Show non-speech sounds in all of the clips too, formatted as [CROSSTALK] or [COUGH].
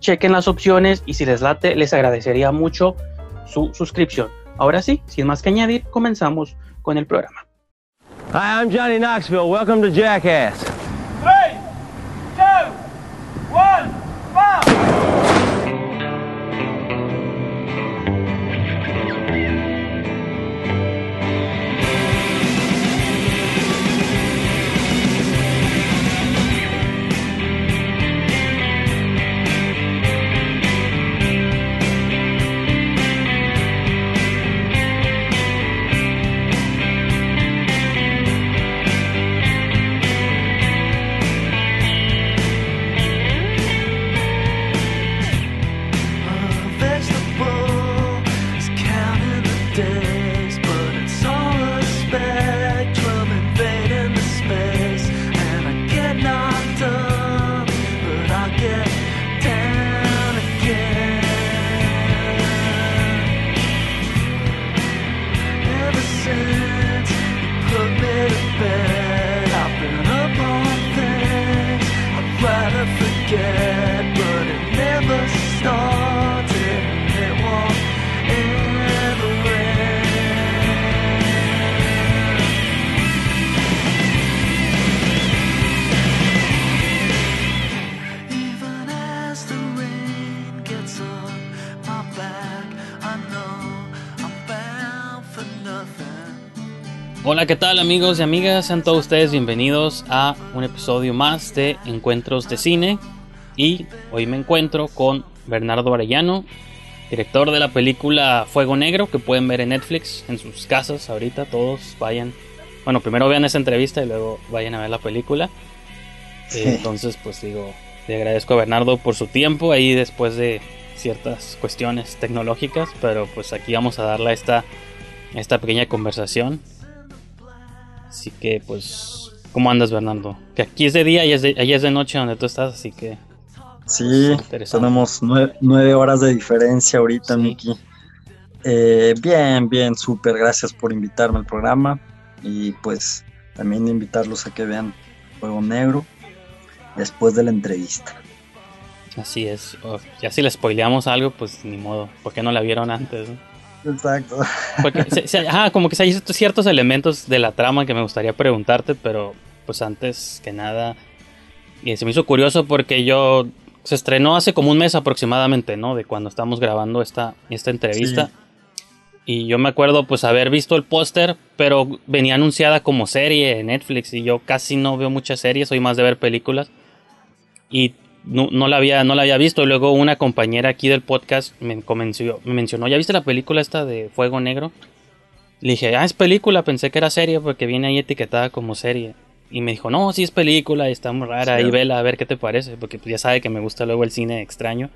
chequen las opciones y si les late, les agradecería mucho su suscripción. Ahora sí, sin más que añadir, comenzamos con el programa. Hi, I'm Johnny Knoxville. Welcome to Jackass. Hola, ¿qué tal amigos y amigas? Sean todos ustedes bienvenidos a un episodio más de Encuentros de Cine. Y hoy me encuentro con Bernardo Arellano, director de la película Fuego Negro, que pueden ver en Netflix, en sus casas ahorita, todos vayan. Bueno, primero vean esa entrevista y luego vayan a ver la película. Entonces, pues digo, le agradezco a Bernardo por su tiempo ahí después de ciertas cuestiones tecnológicas, pero pues aquí vamos a darle esta, esta pequeña conversación Así que, pues, ¿cómo andas, Bernardo? Que aquí es de día y es de, allá es de noche donde tú estás, así que. Sí, tenemos nueve, horas de diferencia ahorita, Miki. Eh, bien, bien, súper. Gracias por invitarme al programa. Y pues también invitarlos a que vean Juego Negro después de la entrevista. Así es. ya si les spoileamos algo, pues ni modo. ¿Por qué no la vieron antes? Exacto. [LAUGHS] Porque, como que hay ciertos elementos de la trama que me gustaría preguntarte, pero pues antes que nada, y se me hizo curioso porque yo se estrenó hace como un mes aproximadamente, ¿no? De cuando estamos grabando esta, esta entrevista. Y yo me acuerdo pues haber visto el póster, pero venía anunciada como serie en Netflix y yo casi no veo muchas series, soy más de ver películas. Y no, no, la había, no la había visto. Luego una compañera aquí del podcast me, convenció, me mencionó, ¿ya viste la película esta de Fuego Negro? Le dije, ah, es película, pensé que era serie porque viene ahí etiquetada como serie. Y me dijo, no, sí es película, está muy rara, y vela a ver qué te parece, porque pues, ya sabe que me gusta luego el cine extraño.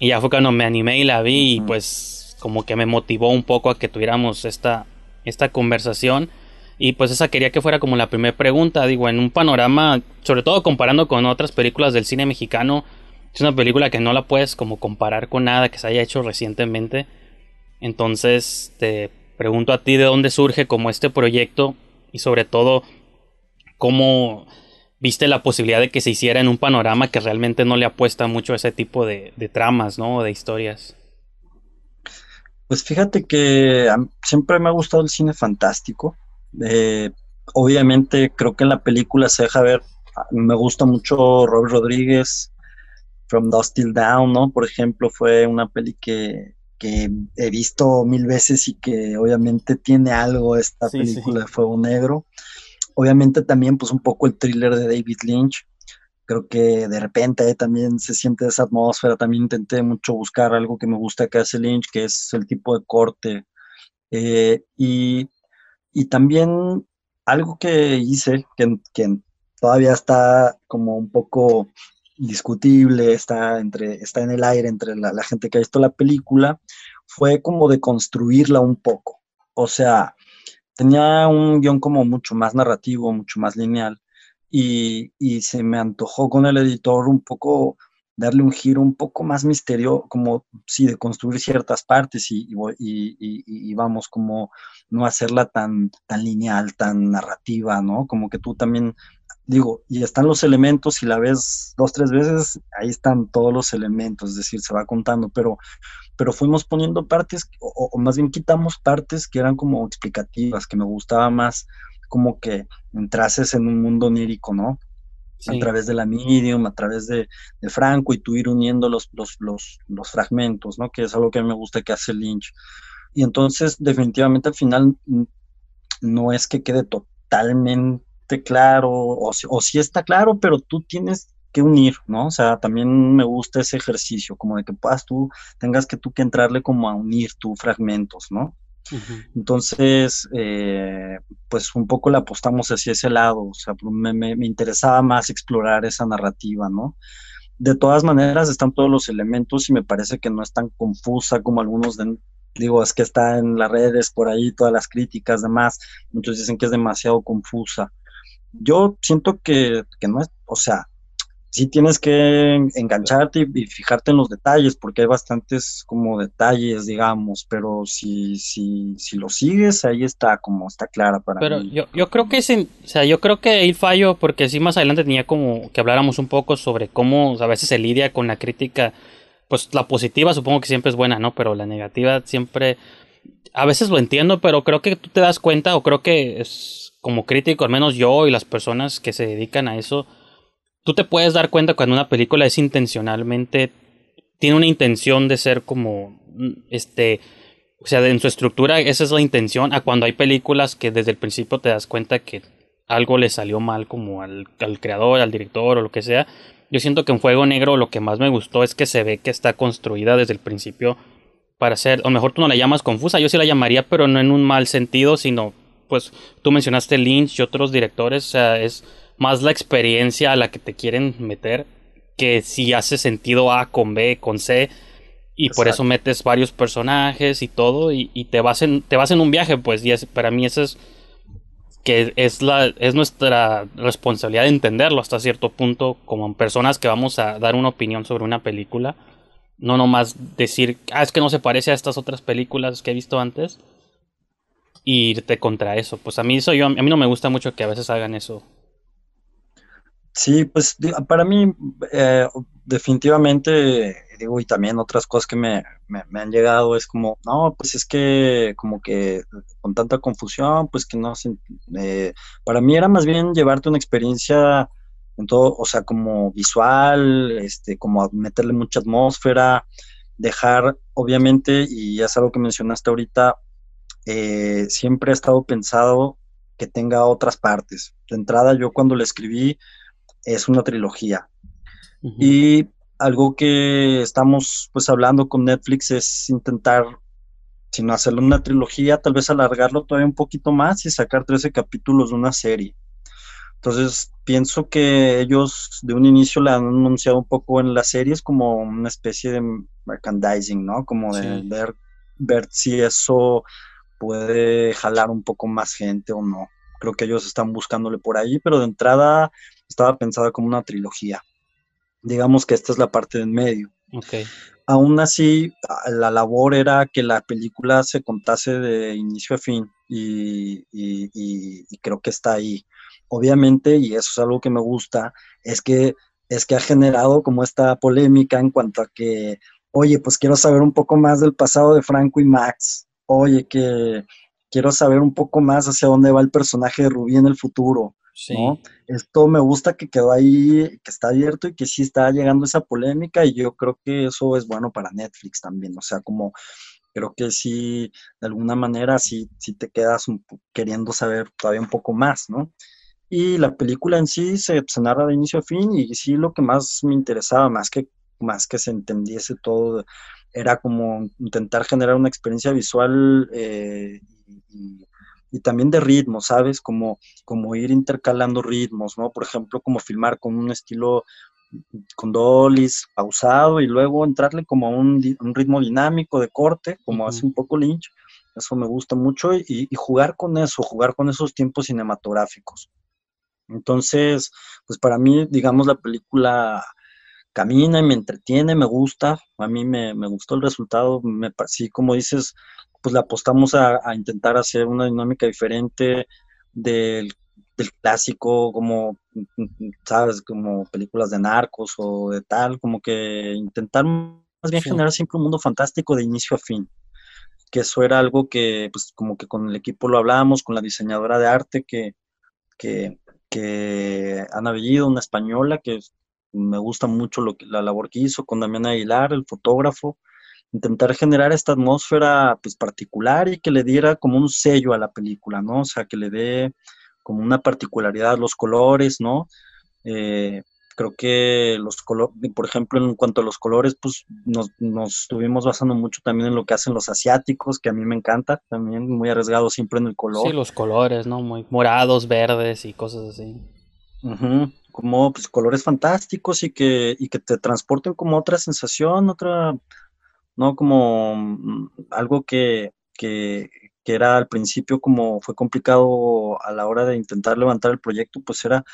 Y ya fue cuando me animé y la vi y pues como que me motivó un poco a que tuviéramos esta, esta conversación. Y pues esa quería que fuera como la primera pregunta, digo, en un panorama, sobre todo comparando con otras películas del cine mexicano, es una película que no la puedes como comparar con nada que se haya hecho recientemente. Entonces te pregunto a ti de dónde surge como este proyecto y sobre todo cómo viste la posibilidad de que se hiciera en un panorama que realmente no le apuesta mucho a ese tipo de, de tramas, ¿no? De historias. Pues fíjate que siempre me ha gustado el cine fantástico. Eh, obviamente creo que en la película se deja ver, me gusta mucho Robert Rodríguez, From Dust Till Down, ¿no? Por ejemplo, fue una peli que, he visto mil veces y que obviamente tiene algo esta película de Fuego Negro. Obviamente también pues un poco el thriller de David Lynch creo que de repente también se siente esa atmósfera. También intenté mucho buscar algo que me gusta que hace Lynch, que es el tipo de corte. Eh, y, también algo que hice, que, todavía está como un poco discutible, está, entre, está en el aire entre la, gente que ha visto la película, fue como de construirla un poco. O sea, tenía un guion como mucho más narrativo, mucho más lineal y, se me antojó con el editor un poco darle un giro un poco más misterioso, como sí, de construir ciertas partes y, y, vamos, como no hacerla tan, tan lineal, tan narrativa, ¿no? Como que tú también, digo, y están los elementos, si la ves dos, tres veces, ahí están todos los elementos, es decir, se va contando, pero, pero fuimos poniendo partes, o, o más bien quitamos partes que eran como explicativas, que me gustaba más como que entrases en un mundo onírico, ¿no? A través de la medium, a través de, Franco y tú ir uniendo los, los, los, fragmentos, ¿no? Que es algo que a mí me gusta que hace Lynch. Y entonces, definitivamente al final no es que quede totalmente claro, o, o sí está claro, pero tú tienes que unir, ¿no? O sea, también me gusta ese ejercicio, como de que puedas tú, tengas que tú que entrarle como a unir tus fragmentos, ¿no? Entonces, eh, pues un poco le apostamos hacia ese lado, o sea, me, me, interesaba más explorar esa narrativa, ¿no? De todas maneras, están todos los elementos y me parece que no es tan confusa como algunos digo, es que está en las redes por ahí, todas las críticas, demás, muchos dicen que es demasiado confusa. Yo siento que, que no es, o sea, sí tienes que engancharte y, fijarte en los detalles, porque hay bastantes como detalles, digamos, pero si, si, si lo sigues, ahí está como está clara para pero yo, yo creo que sí, o sea, yo creo que ahí fallo, porque sí más adelante tenía como que habláramos un poco sobre cómo a veces se lidia con la crítica, pues la positiva supongo que siempre es buena, ¿no? Pero la negativa siempre, a veces lo entiendo, pero creo que tú te das cuenta, o creo que es como crítico, al menos yo y las personas que se dedican a eso, tú te puedes dar cuenta cuando una película es intencionalmente, tiene una intención de ser como, este, o sea, en su estructura esa es la intención, a cuando hay películas que desde el principio te das cuenta que algo le salió mal como al, al creador, al director o lo que sea. Yo siento que en Fuego Negro lo que más me gustó es que se ve que está construida desde el principio para ser, o mejor tú no la llamas confusa, yo sí la llamaría, pero no en un mal sentido, sino, pues tú mencionaste Lynch y otros directores, o sea, es más la experiencia a la que te quieren meter que si hace sentido A con B, con C. Y por eso metes varios personajes y todo. Y, te, vas en, te vas en un viaje, pues. Y para mí eso es. Que es, la, es nuestra responsabilidad de entenderlo hasta cierto punto. Como personas que vamos a dar una opinión sobre una película. No nomás decir, ah, es que no se parece a estas otras películas que he visto antes. Y irte contra eso. Pues a mí eso yo, a mí no me gusta mucho que a veces hagan eso. Sí, pues para mí eh, definitivamente, digo, y también otras cosas que me, han llegado es como, no, pues es que como que con tanta confusión, pues que no, eh, para mí era más bien llevarte una experiencia en todo, o sea, como visual, este, como meterle mucha atmósfera, dejar, obviamente, y ya es algo que mencionaste ahorita, eh, siempre ha estado pensado que tenga otras partes. De entrada, yo cuando le escribí, es una trilogía. Y algo que estamos pues hablando con Netflix es intentar, si no hacerlo una trilogía, tal vez alargarlo todavía un poquito más y sacar 13 capítulos de una serie. Entonces, pienso que ellos de un inicio le han anunciado un poco en las series como una especie de merchandising, ¿no? Como de ver, ver si eso puede jalar un poco más gente o no. Creo que ellos están buscándole por ahí, pero de entrada estaba pensada como una trilogía. Digamos que esta es la parte de en medio. Okay. Aún así, la labor era que la película se contase de inicio a fin y, y creo que está ahí obviamente, y eso es algo que me gusta, es que, es que ha generado como esta polémica en cuanto a que, oye, pues quiero saber un poco más del pasado de Franco y Max, oye, que quiero saber un poco más hacia dónde va el personaje de Rubí en el futuro. ¿No? Esto me gusta que quedó ahí, que está abierto y que sí está llegando esa polémica y yo creo que eso es bueno para Netflix también, o sea, como creo que sí, de alguna manera sí, sí te quedas queriendo saber todavía un poco más, ¿no? Y la película en sí se, narra de inicio a fin y sí lo que más me interesaba, más que, más que se entendiese todo, era como intentar generar una experiencia visual eh, y, también de ritmo, ¿sabes? Como, como ir intercalando ritmos, ¿no? Por ejemplo, como filmar con un estilo con dollies pausado y luego entrarle como a un, ritmo dinámico de corte, como hace un poco Lynch. Eso me gusta mucho y, y, jugar con eso, jugar con esos tiempos cinematográficos. Entonces, pues para mí, digamos, la película camina y me entretiene, me gusta, a mí me, gustó el resultado, me sí, como dices, pues le apostamos a, intentar hacer una dinámica diferente del, clásico, como, sabes, como películas de narcos o de tal, como que intentar más bien generar siempre un mundo fantástico de inicio a fin. Que eso era algo que, pues, como que con el equipo lo hablábamos, con la diseñadora de arte, que, que, que Ana Bellido, una española, que me gusta mucho lo que, la labor que hizo con Damián Aguilar, el fotógrafo, intentar generar esta atmósfera pues particular y que le diera como un sello a la película, ¿no? O sea, que le dé como una particularidad, los colores, ¿no? Eh, creo que los colores, por ejemplo, en cuanto a los colores, pues nos, nos, estuvimos basando mucho también en lo que hacen los asiáticos, que a mí me encanta, también muy arriesgado siempre en el color. Sí, los colores, ¿no? Muy morados, verdes y cosas así. Como pues colores fantásticos y que, y que te transporten como otra sensación, otra, ¿no? Como mm, algo que, que, que era al principio como fue complicado a la hora de intentar levantar el proyecto, pues era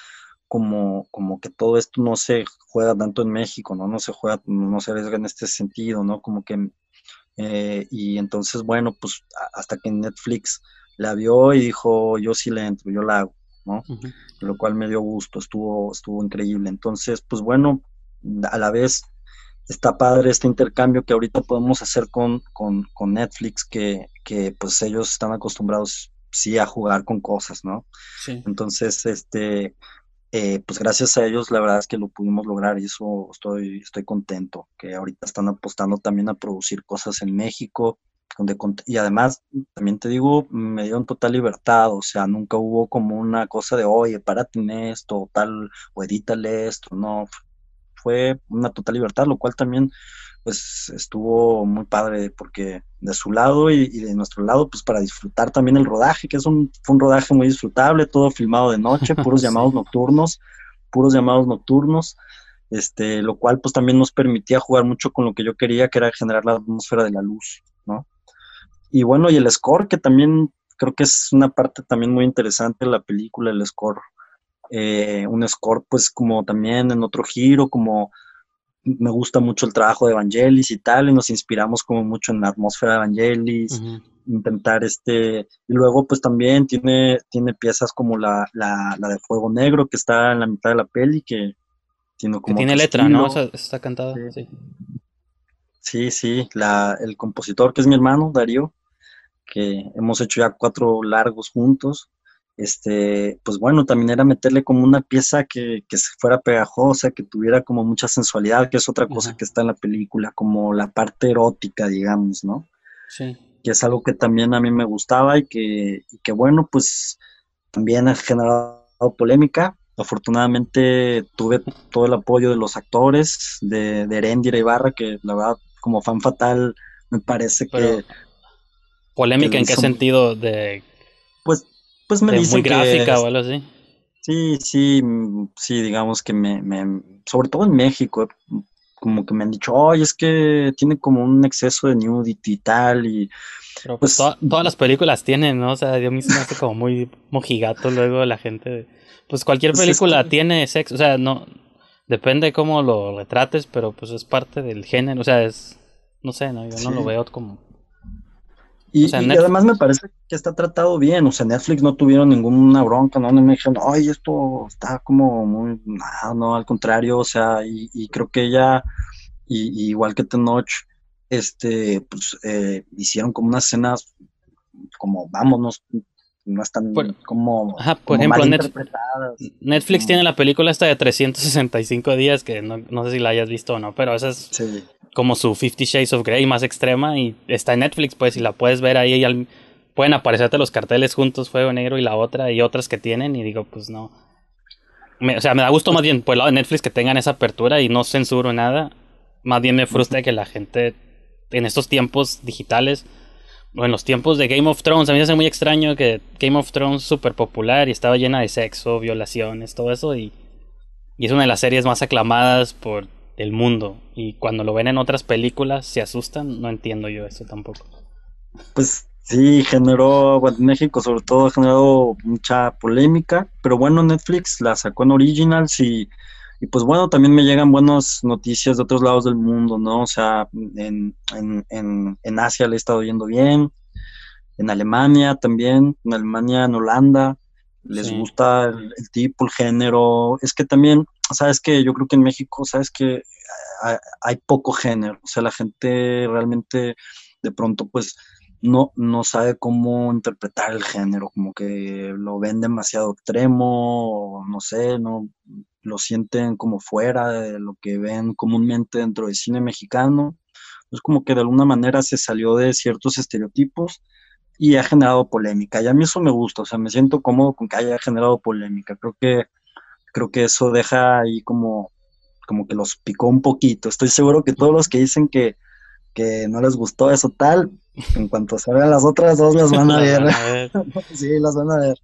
como, como que todo esto no se juega tanto en México, ¿no? No se juega, no se arriesga en este sentido, ¿no? Como que, eh, y entonces, bueno, pues hasta que Netflix la vio y dijo, yo sí le entro, yo la hago, ¿no? Lo cual me dio gusto, estuvo, estuvo increíble. Entonces, pues bueno, a la vez está padre este intercambio que ahorita podemos hacer con, con, con Netflix, que, que pues ellos están acostumbrados sí a jugar con cosas, ¿no? Sí. Entonces, este, eh, pues gracias a ellos la verdad es que lo pudimos lograr y eso estoy, estoy contento, que ahorita están apostando también a producir cosas en México, donde, y además, también te digo, me dieron total libertad, o sea, nunca hubo como una cosa de, oye, párate en esto, o tal, o edítale esto, no, fue una total libertad, lo cual también pues estuvo muy padre porque de su lado y, de nuestro lado, pues para disfrutar también el rodaje, que es un, fue un rodaje muy disfrutable, todo filmado de noche, [LAUGHS] puros llamados nocturnos, puros llamados nocturnos, este, lo cual pues también nos permitía jugar mucho con lo que yo quería, que era generar la atmósfera de la luz. Y bueno, y el score, que también creo que es una parte también muy interesante de la película, el score. Eh, un score pues como también en otro giro, como me gusta mucho el trabajo de Evangelis y tal, y nos inspiramos como mucho en la atmósfera de Evangelis, intentar este, y luego pues también tiene, tiene piezas como la, la, de Fuego Negro que está en la mitad de la peli, que tiene como... tiene letra, ¿no? está cantada, sí. Sí, sí, la, el compositor que es mi hermano, Darío, que hemos hecho ya cuatro largos juntos, este, pues bueno, también era meterle como una pieza que, que fuera pegajosa, que tuviera como mucha sensualidad, que es otra cosa que está en la película, como la parte erótica, digamos, ¿no? Sí. Que es algo que también a mí me gustaba y que, y que bueno, pues también ha generado polémica. Afortunadamente tuve todo el apoyo de los actores, de, de Erendira Ibarra, que la verdad, como fan fatal, me parece que... ¿Polémica en qué sentido? De, pues, pues me dicen muy gráfica o algo así. Sí, sí, sí, digamos que me, me, sobre todo en México, como que me han dicho, oye, es que tiene como un exceso de nudity y tal, y Pero pues, todas las películas tienen, ¿no? O sea, yo mismo hace como muy mojigato luego la gente. Pues cualquier [LAUGHS] pues película tiene sexo, o sea, no, depende cómo lo retrates, pero pues es parte del género, o sea, es, no sé, no, yo no lo veo como... Y, además me parece que está tratado bien, o sea, Netflix no tuvieron ninguna bronca, no, no me dijeron, ay, esto está como muy, no, no, al contrario, o sea, y, creo que ella, y, igual que Tenoch, este, pues, eh, hicieron como unas escenas, como, vámonos, no están como, ajá, por ejemplo, Netflix tiene la película esta de 365 días, que no, no, sé si la hayas visto o no, pero esa es como su Fifty Shades of Grey más extrema y está en Netflix, pues, y la puedes ver ahí, y pueden aparecerte los carteles juntos, Fuego Negro y la otra, y otras que tienen, y digo, pues no. o sea, me da gusto más bien por el lado de Netflix que tengan esa apertura y no censuro nada. Más bien me frustra que la gente en estos tiempos digitales en los tiempos de Game of Thrones, a mí me hace muy extraño que Game of Thrones súper popular y estaba llena de sexo, violaciones, todo eso y, y es una de las series más aclamadas por el mundo y cuando lo ven en otras películas se asustan, no entiendo yo eso tampoco. Pues sí, generó, bueno, México sobre todo ha generado mucha polémica, pero bueno, Netflix la sacó en Originals y y pues bueno, también me llegan buenas noticias de otros lados del mundo, ¿no? O sea, en, en, en, en Asia le he estado yendo bien, en Alemania también, en Alemania, en Holanda, les gusta el, tipo, el género. Es que también, sabes que yo creo que en México, sabes que hay, poco género, o sea, la gente realmente de pronto pues no, no sabe cómo interpretar el género, como que lo ven demasiado extremo, no sé, no, lo sienten como fuera de lo que ven comúnmente dentro del cine mexicano. Es como que de alguna manera se salió de ciertos estereotipos y ha generado polémica. Y a mí eso me gusta, o sea, me siento cómodo con que haya generado polémica. Creo que, creo que eso deja ahí como, como que los picó un poquito. Estoy seguro que todos los que dicen que, que no les gustó eso tal, en cuanto salgan las otras dos las van a ver. [LAUGHS] [LAUGHS] sí, las van a ver.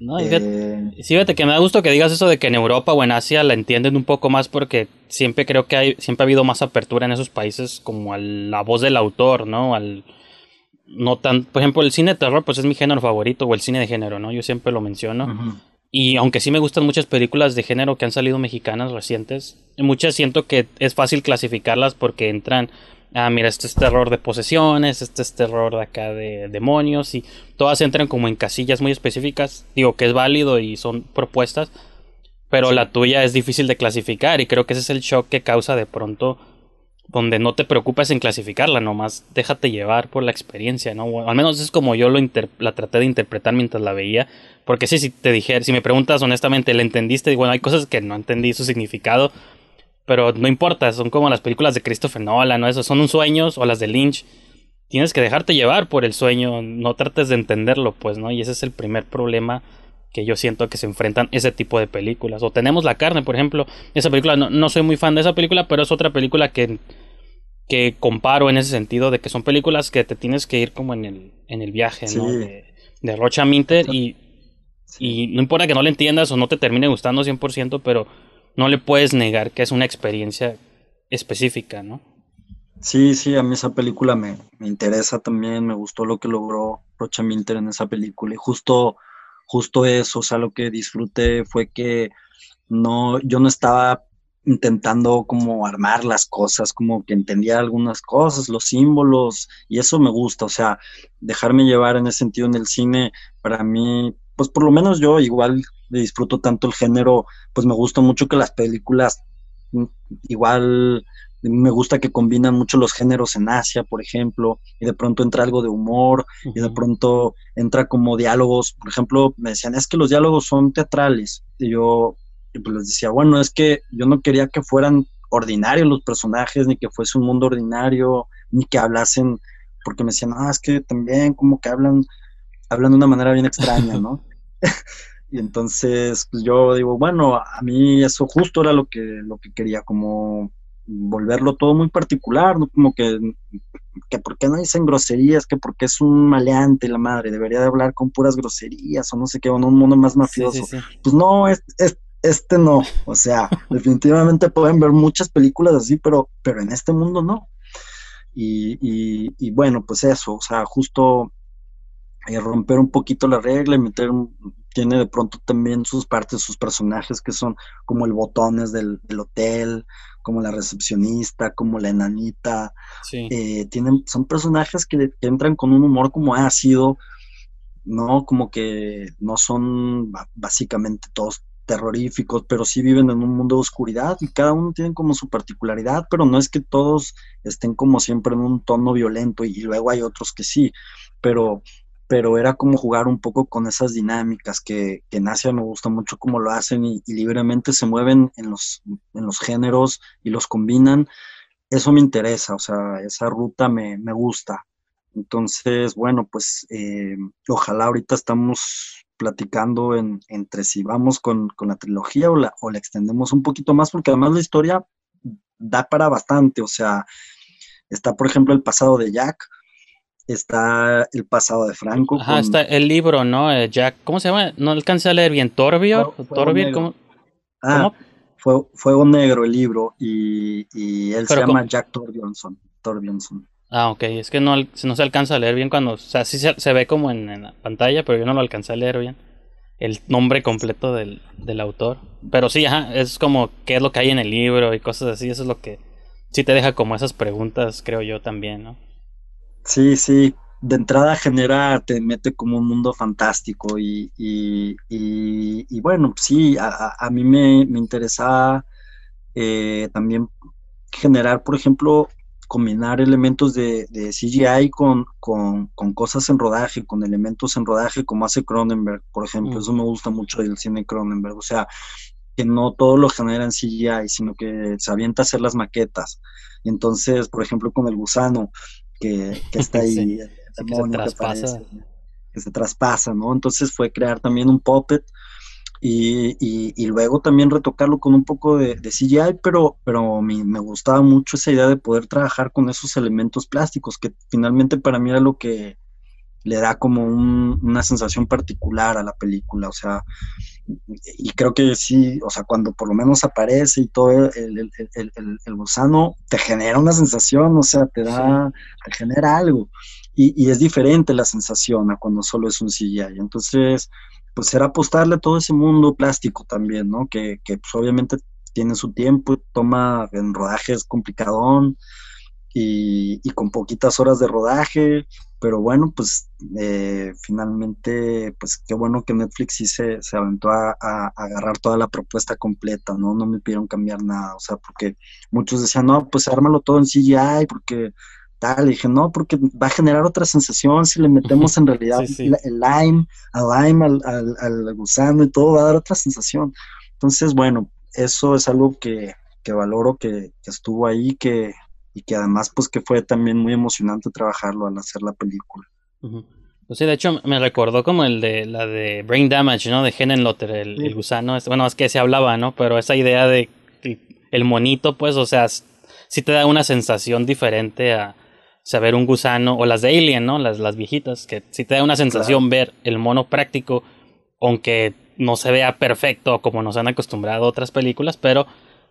No, eh, fíjate, que me da gusto que digas eso de que en Europa o en Asia la entienden un poco más porque siempre creo que hay, siempre ha habido más apertura en esos países como a la voz del autor, ¿no? Al no tan, por ejemplo, el cine de terror pues es mi género favorito o el cine de género, ¿no? Yo siempre lo menciono. Y aunque sí me gustan muchas películas de género que han salido mexicanas recientes, muchas siento que es fácil clasificarlas porque entran ah, mira, este es terror de posesiones, este es terror de acá de demonios y todas entran como en casillas muy específicas. Digo que es válido y son propuestas, pero la tuya es difícil de clasificar y creo que ese es el shock que causa de pronto donde no te preocupes en clasificarla, nomás déjate llevar por la experiencia, ¿no? al menos es como yo lo la traté de interpretar mientras la veía, porque sí, si te dijera, si me preguntas honestamente, ¿le entendiste? Bueno, hay cosas que no entendí su significado, pero no importa, son como las películas de Christopher Nolan, ¿no? Eso son un sueños o las de Lynch. Tienes que dejarte llevar por el sueño, no trates de entenderlo, pues, ¿no? Y ese es el primer problema que yo siento que se enfrentan ese tipo de películas. O tenemos La carne, por ejemplo. Esa película, no, soy muy fan de esa película, pero es otra película que, que comparo en ese sentido, de que son películas que te tienes que ir como en el, en el viaje, ¿no? De, de Rocha Minter y, y no importa que no le entiendas o no te termine gustando 100%, pero no le puedes negar que es una experiencia específica, ¿no? Sí, sí, a mí esa película me, interesa también, me gustó lo que logró Rocha Minter en esa película y justo, justo eso, o sea, lo que disfruté fue que no, yo no estaba intentando como armar las cosas, como que entendía algunas cosas, los símbolos, y eso me gusta, o sea, dejarme llevar en ese sentido en el cine, para mí, pues por lo menos yo igual disfruto tanto el género, pues me gusta mucho que las películas mm, igual me gusta que combinan mucho los géneros en Asia, por ejemplo, y de pronto entra algo de humor, y de pronto entra como diálogos, por ejemplo, me decían, es que los diálogos son teatrales, y yo pues les decía, bueno, es que yo no quería que fueran ordinarios los personajes, ni que fuese un mundo ordinario, ni que hablasen, porque me decían, ah, es que también como que hablan, hablan de una manera bien extraña, ¿no? [LAUGHS] y entonces, pues yo digo, bueno, a mí eso justo era lo que, lo que quería, como volverlo todo muy particular, ¿no? como que, que por qué no dicen groserías, que porque es un maleante la madre, debería de hablar con puras groserías o no sé qué, o un mundo más mafioso. Pues no, es, es, este no, o sea, [LAUGHS] definitivamente pueden ver muchas películas así, pero, pero en este mundo no. Y, y, bueno, pues eso, o sea, justo eh, romper un poquito la regla y meter tiene de pronto también sus partes, sus personajes que son como el botones del, hotel, como la recepcionista, como la enanita. Eh, tienen, son personajes que, entran con un humor como ácido, ¿no? Como que no son básicamente todos terroríficos, pero sí viven en un mundo de oscuridad y cada uno tiene como su particularidad, pero no es que todos estén como siempre en un tono violento y luego hay otros que sí, pero pero era como jugar un poco con esas dinámicas que, en Asia me gusta mucho cómo lo hacen y, libremente se mueven en los, en los géneros y los combinan. Eso me interesa, o sea, esa ruta me, gusta. Entonces, bueno, pues eh, ojalá ahorita estamos platicando en, entre si vamos con, la trilogía o la, o la extendemos un poquito más, porque además la historia da para bastante, o sea, está por ejemplo el pasado de Jack, está el pasado de Franco. Ajá, está el libro, ¿no? Eh, Jack, ¿cómo se llama? No alcancé a leer bien. Torbior. Torbior, ¿cómo? Ah, Fuego Negro el libro y, él se llama Jack Torbjornsson. Ah, ok, es que no, no se alcanza a leer bien cuando, o sea, sí se, ve como en, la pantalla, pero yo no lo alcancé a leer bien. El nombre completo del, del autor. Pero sí, ajá, es como qué es lo que hay en el libro y cosas así, eso es lo que sí te deja como esas preguntas, creo yo también, ¿no? Sí, sí, de entrada genera, te mete como un mundo fantástico y, y, y, bueno, sí, a, a mí me, me interesaba eh, también generar, por ejemplo, combinar elementos de, de CGI con, con, con, cosas en rodaje, con elementos en rodaje, como hace Cronenberg, por ejemplo. Mm. Eso me gusta mucho del cine Cronenberg. O sea, que no todo lo genera en CGI, sino que se avienta a hacer las maquetas. Y entonces, por ejemplo, con el gusano, que, [LAUGHS] está ahí, que, se traspasa. Que, se traspasa, ¿no? Entonces fue crear también un puppet y, y, luego también retocarlo con un poco de, CGI, pero, pero me, me, gustaba mucho esa idea de poder trabajar con esos elementos plásticos, que finalmente para mí era lo que le da como una sensación particular a la película, o sea, y creo que sí, o sea, cuando por lo menos aparece y todo el, el, gusano, te genera una sensación, o sea, te da, te genera algo. Y, y, es diferente la sensación a cuando solo es un CGI. Entonces, pues era apostarle a todo ese mundo plástico también, ¿no? Que, que pues, obviamente tiene su tiempo, toma en rodajes complicadón y, y con poquitas horas de rodaje, pero bueno, pues eh, finalmente, pues qué bueno que Netflix sí se, se aventó a, agarrar toda la propuesta completa, ¿no? No me pidieron cambiar nada, o sea, porque muchos decían, no, pues ármalo todo en CGI, porque tal, y dije, no, porque va a generar otra sensación si le metemos en realidad el lime, al lime, al, al, gusano y todo, va a dar otra sensación. Entonces, bueno, eso es algo que, que valoro que, que estuvo ahí, que, y que además pues que fue también muy emocionante trabajarlo al hacer la película. Pues sí, de hecho me recordó como el de la de Brain Damage, ¿no? De Henenlotter, el, el gusano. Bueno, es que se hablaba, ¿no? Pero esa idea de el, monito, pues, o sea, sí te da una sensación diferente a saber un gusano, o las de Alien, ¿no? Las, las viejitas, que sí te da una sensación ver el mono práctico, aunque no se vea perfecto como nos han acostumbrado otras películas, pero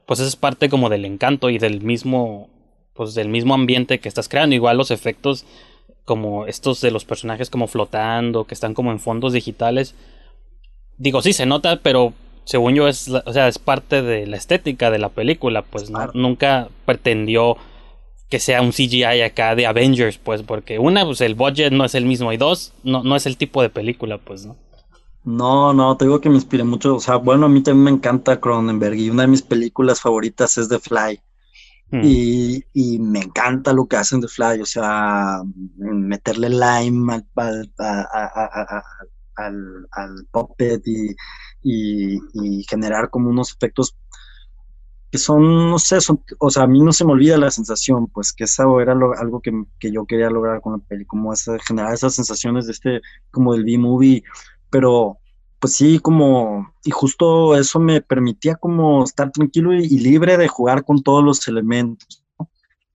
pues es parte como del encanto y del mismo pues del mismo ambiente que estás creando. Igual los efectos como estos de los personajes como flotando, que están como en fondos digitales. Digo, sí se nota, pero según yo es, o sea, es parte de la estética de la película, pues ¿no? nunca pretendió que sea un CGI acá de Avengers, pues, porque una, pues el budget no es el mismo, y dos, no, no es el tipo de película, pues, ¿no? No, no, te digo que me inspiré mucho, o sea, bueno, a mí también me encanta Cronenberg y una de mis películas favoritas es The Fly. Mm. Y, y, me encanta lo que hacen de Fly, o sea, meterle lime al, al, al, al puppet y, y, y, generar como unos efectos que son, no sé, son, o sea, a mí no se me olvida la sensación, pues que eso era algo que, que, yo quería lograr con la peli, como esa, generar esas sensaciones de este, como del B-movie, pero pues sí, como, y justo eso me permitía como estar tranquilo y, libre de jugar con todos los elementos,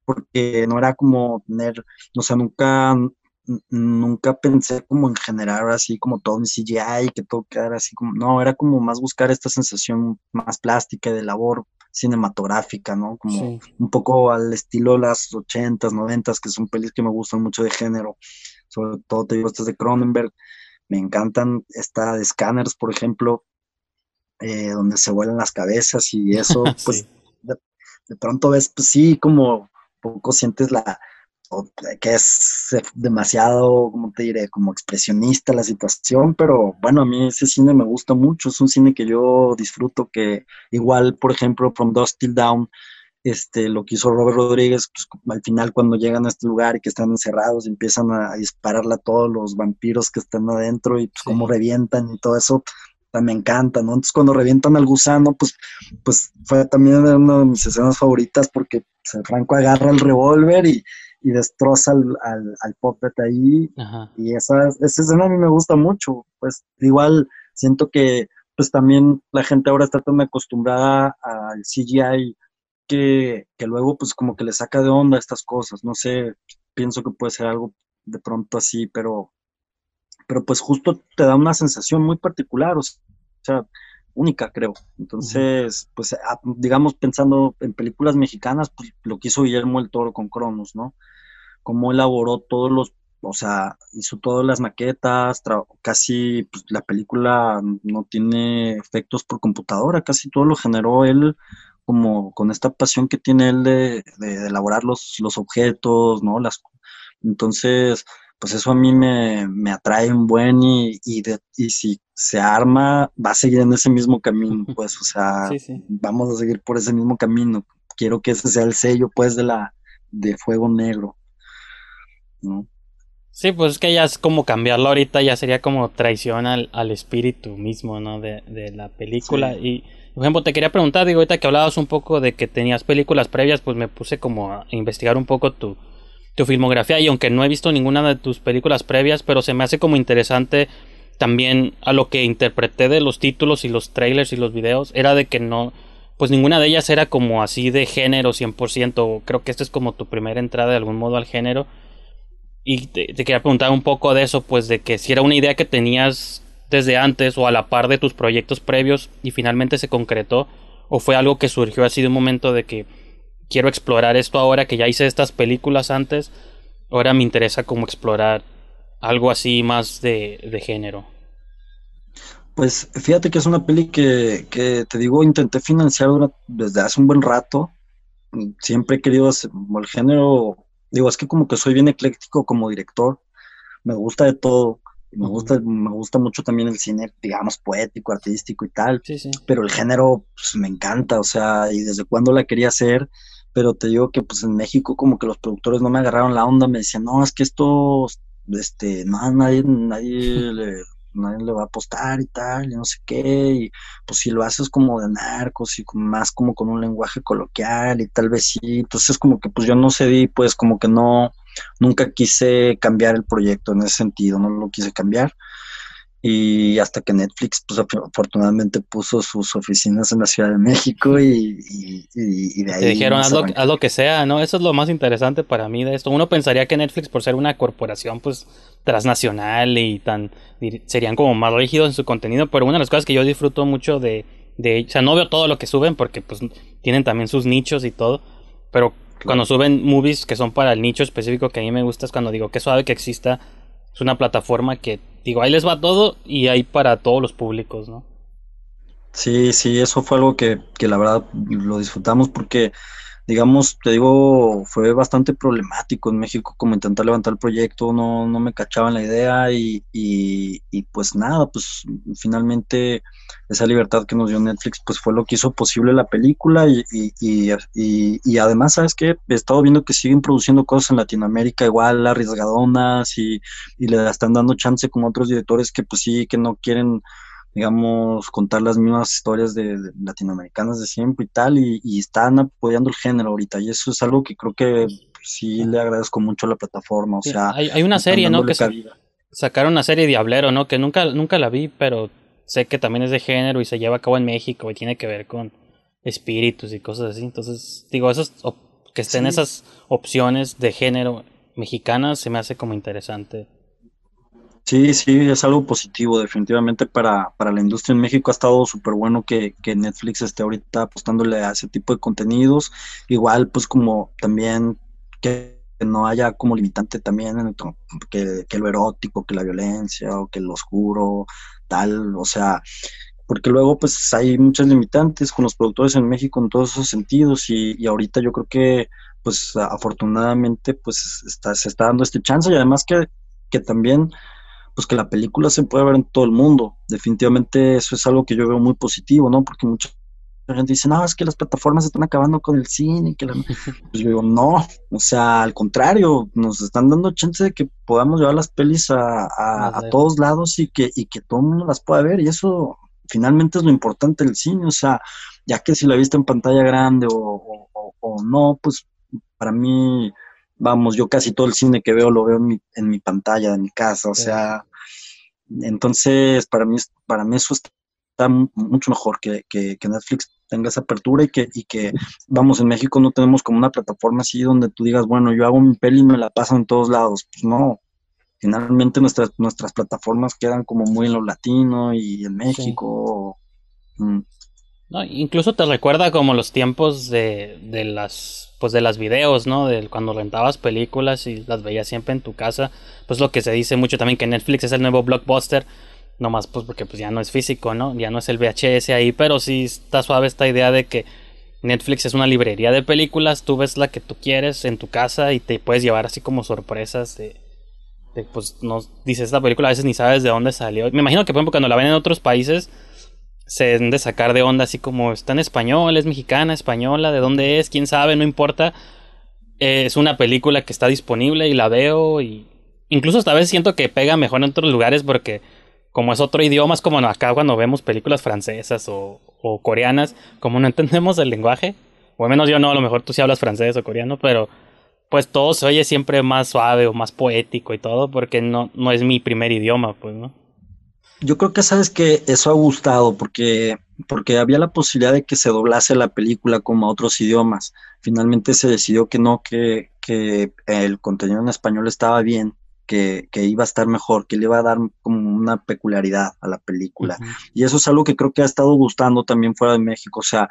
porque no era como tener, o sea, nunca, nunca pensé como en generar así como todo en CGI, que todo quedara así como, no, era como más buscar esta sensación más plástica de labor cinematográfica, ¿no? Como un poco al estilo de las ochentas, noventas, que son pelis que me gustan mucho de género, sobre todo te digo, estas de Cronenberg, me encantan esta de Scanners, por ejemplo, eh, donde se vuelan las cabezas y [LAUGHS] eso, pues de, pronto ves, pues sí, como poco sientes la, que es demasiado, como te diré, como expresionista la situación, pero bueno, a mí ese cine me gusta mucho, es un cine que yo disfruto, que igual, por ejemplo, From Dust Till Down, este, lo que hizo Robert Rodríguez, pues, al final cuando llegan a este lugar y que están encerrados, empiezan a, dispararle a todos los vampiros que están adentro y pues cómo revientan y todo eso, me encanta, ¿no? Entonces cuando revientan al gusano, pues, pues fue también una de mis escenas favoritas porque pues, Franco agarra el revólver y, y destroza al, al, al puppet ahí. Y esa, esa escena a mí me gusta mucho. Pues igual siento que pues también la gente ahora está tan acostumbrada al CGI que, luego pues como que le saca de onda estas cosas. No sé, pienso que puede ser algo de pronto así, pero, pero pues justo te da una sensación muy particular, o sea, única creo. Entonces, pues ah, digamos pensando en películas mexicanas, pues lo que hizo Guillermo el Toro con Cronos, ¿no? Cómo elaboró todos los o sea, hizo todas las maquetas, casi pues, la película no tiene efectos por computadora, casi todo lo generó él como con esta pasión que tiene él de, elaborar los, los, objetos, ¿no? Las, entonces, pues eso a mí me, atrae un buen y, y, y, si se arma, va a seguir en ese mismo camino, [LAUGHS] pues, o sea, vamos a seguir por ese mismo camino. Quiero que ese sea el sello, pues, de la de Fuego Negro, ¿no? Sí, pues es que ya es como cambiarlo ahorita, ya sería como traición al, al espíritu mismo, ¿no? De, de la película. Y, por ejemplo, te quería preguntar, digo, ahorita que hablabas un poco de que tenías películas previas, pues me puse como a investigar un poco tu, tu filmografía y aunque no he visto ninguna de tus películas previas, pero se me hace como interesante también a lo que interpreté de los títulos y los trailers y los videos, era de que no, pues ninguna de ellas era como así de género 100%, creo que esta es como tu primera entrada de algún modo al género. Y te, te quería preguntar un poco de eso, pues de que si era una idea que tenías desde antes o a la par de tus proyectos previos y finalmente se concretó o fue algo que surgió así de un momento de que quiero explorar esto ahora que ya hice estas películas antes, ahora me interesa como explorar algo así más de, de género. Pues fíjate que es una peli que, que te digo, intenté financiar desde hace un buen rato. Siempre he querido hacer el género, digo, es que como que soy bien ecléctico como director, me gusta de todo me gusta, me gusta mucho también el cine, digamos, poético, artístico y tal. Pero el género, pues, me encanta, o sea, y desde cuándo la quería hacer. Pero te digo que, pues, en México como que los productores no me agarraron la onda, me decían, no, es que esto, este, no, nadie, nadie [LAUGHS] le, nadie le va a apostar y tal, y no sé qué, y pues si lo haces como de narcos y más como con un lenguaje coloquial y tal vez sí, entonces como que pues yo no cedí, pues como que no, nunca quise cambiar el proyecto en ese sentido, no lo quise cambiar. Y hasta que Netflix, pues afortunadamente puso sus oficinas en la Ciudad de México y, de ahí... Te dijeron, haz lo, que sea, ¿no? Eso es lo más interesante para mí de esto. Uno pensaría que Netflix, por ser una corporación, pues, transnacional y tan... serían como más rígidos en su contenido, pero una de las cosas que yo disfruto mucho de... de o sea, no veo todo lo que suben porque, pues, tienen también sus nichos y todo, pero cuando suben movies que son para el nicho específico que a mí me gusta es cuando digo que suave que exista. Es una plataforma que, digo, ahí les va todo y hay para todos los públicos, ¿no? Sí, sí, eso fue algo que, que la verdad lo disfrutamos porque digamos, te digo, fue bastante problemático en México como intentar levantar el proyecto, no, no me cachaban la idea y, y, pues nada, pues finalmente esa libertad que nos dio Netflix pues fue lo que hizo posible la película y, y además, ¿sabes qué? He estado viendo que siguen produciendo cosas en Latinoamérica igual, arriesgadonas y, y le están dando chance como otros directores que pues sí, que no quieren digamos, contar las mismas historias de, latinoamericanas de siempre y tal, y, están apoyando el género ahorita, y eso es algo que creo que sí le agradezco mucho a la plataforma, o sea... Hay, una serie, ¿no? Que sacaron una serie Diablero, ¿no? Que nunca, nunca la vi, pero sé que también es de género y se lleva a cabo en México y tiene que ver con espíritus y cosas así, entonces, digo, esos, que estén esas opciones de género mexicanas se me hace como interesante. Sí, sí, es algo positivo definitivamente para, para la industria en México. Ha estado súper bueno que, que, Netflix esté ahorita apostándole a ese tipo de contenidos. Igual, pues como también que no haya como limitante también en que, que lo erótico, que la violencia o que lo oscuro, tal, o sea, porque luego pues hay muchas limitantes con los productores en México en todos esos sentidos y, y ahorita yo creo que pues afortunadamente pues está, se está dando este chance y además que, que también pues que la película se puede ver en todo el mundo. Definitivamente eso es algo que yo veo muy positivo, ¿no? Porque mucha gente dice, no, es que las plataformas están acabando con el cine. Que [LAUGHS] Pues yo digo, no, o sea, al contrario, nos están dando chance de que podamos llevar las pelis a, a, todos lados y que, y que todo el mundo las pueda ver. Y eso finalmente es lo importante del cine, o sea, ya que si la viste en pantalla grande o, o no, pues para mí vamos, yo casi todo el cine que veo lo veo en mi, en mi pantalla, en mi casa, o sea, entonces para mí, para mí eso está mucho mejor que, que, Netflix tenga esa apertura y que, y que, vamos, en México no tenemos como una plataforma así donde tú digas, bueno, yo hago mi peli y me la paso en todos lados, pues no, finalmente nuestras, nuestras plataformas quedan como muy en lo latino y en México. Mm. Incluso te recuerda como los tiempos de, de las pues de las videos, ¿no? De cuando rentabas películas y las veías siempre en tu casa, pues lo que se dice mucho también que Netflix es el nuevo blockbuster, nomás pues porque pues ya no es físico, ¿no? Ya no es el VHS ahí, pero sí está suave esta idea de que Netflix es una librería de películas, tú ves la que tú quieres en tu casa y te puedes llevar así como sorpresas de, de pues no dices esta película a veces ni sabes de dónde salió. Me imagino que por ejemplo cuando la ven en otros países se deben de sacar de onda así como está en español, es mexicana, española, de dónde es, quién sabe, no importa. es una película que está disponible y la veo y incluso esta vez siento que pega mejor en otros lugares porque como es otro idioma, es como acá cuando vemos películas francesas o, o coreanas, como no entendemos el lenguaje, o al menos yo no, a lo mejor tú sí hablas francés o coreano, pero pues todo se oye siempre más suave o más poético y todo porque no, no es mi primer idioma, pues, ¿no? Yo creo que sabes que eso ha gustado porque, porque había la posibilidad de que se doblase la película como a otros idiomas. Finalmente se decidió que no, que, que el contenido en español estaba bien, que, que, iba a estar mejor, que le iba a dar como una peculiaridad a la película. Y eso es algo que creo que ha estado gustando también fuera de México. O sea,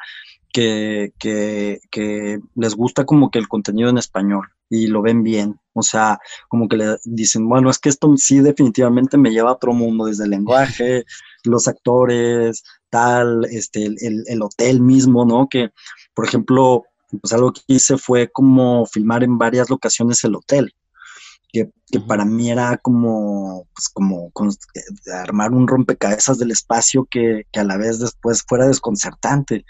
que, que, que, les gusta como que el contenido en español y lo ven bien. O sea, como que le dicen, bueno, es que esto sí definitivamente me lleva a otro mundo, desde el lenguaje, [LAUGHS] los actores, tal, este, el, el hotel mismo, ¿no? Que, por ejemplo, pues algo que hice fue como filmar en varias locaciones el hotel. Que, que, para mí era como, pues como armar un rompecabezas del espacio que, que, a la vez después fuera desconcertante.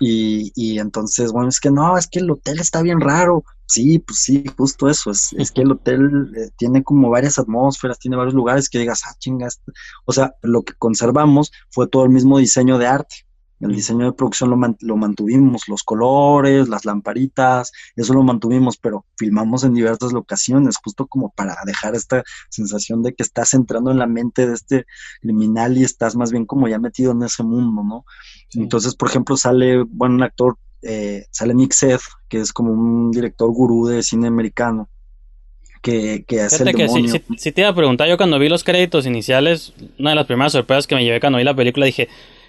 Y, y, entonces, bueno, es que no, es que el hotel está bien raro. Sí, pues sí, justo eso. Es, es que el hotel eh, tiene como varias atmósferas, tiene varios lugares que digas, ah, chingas. O sea, lo que conservamos fue todo el mismo diseño de arte. El diseño de producción lo, lo, mantuvimos, los colores, las lamparitas, eso lo mantuvimos, pero filmamos en diversas locaciones, justo como para dejar esta sensación de que estás entrando en la mente de este criminal y estás más bien como ya metido en ese mundo, ¿no? Entonces, por ejemplo, sale, bueno, un actor, eh, sale Nick Seth, que es como un director gurú de cine americano, que, que hace el demonio. Que si, si, te iba a preguntar, yo cuando vi los créditos iniciales, una de las primeras sorpresas que me llevé cuando vi la película, dije,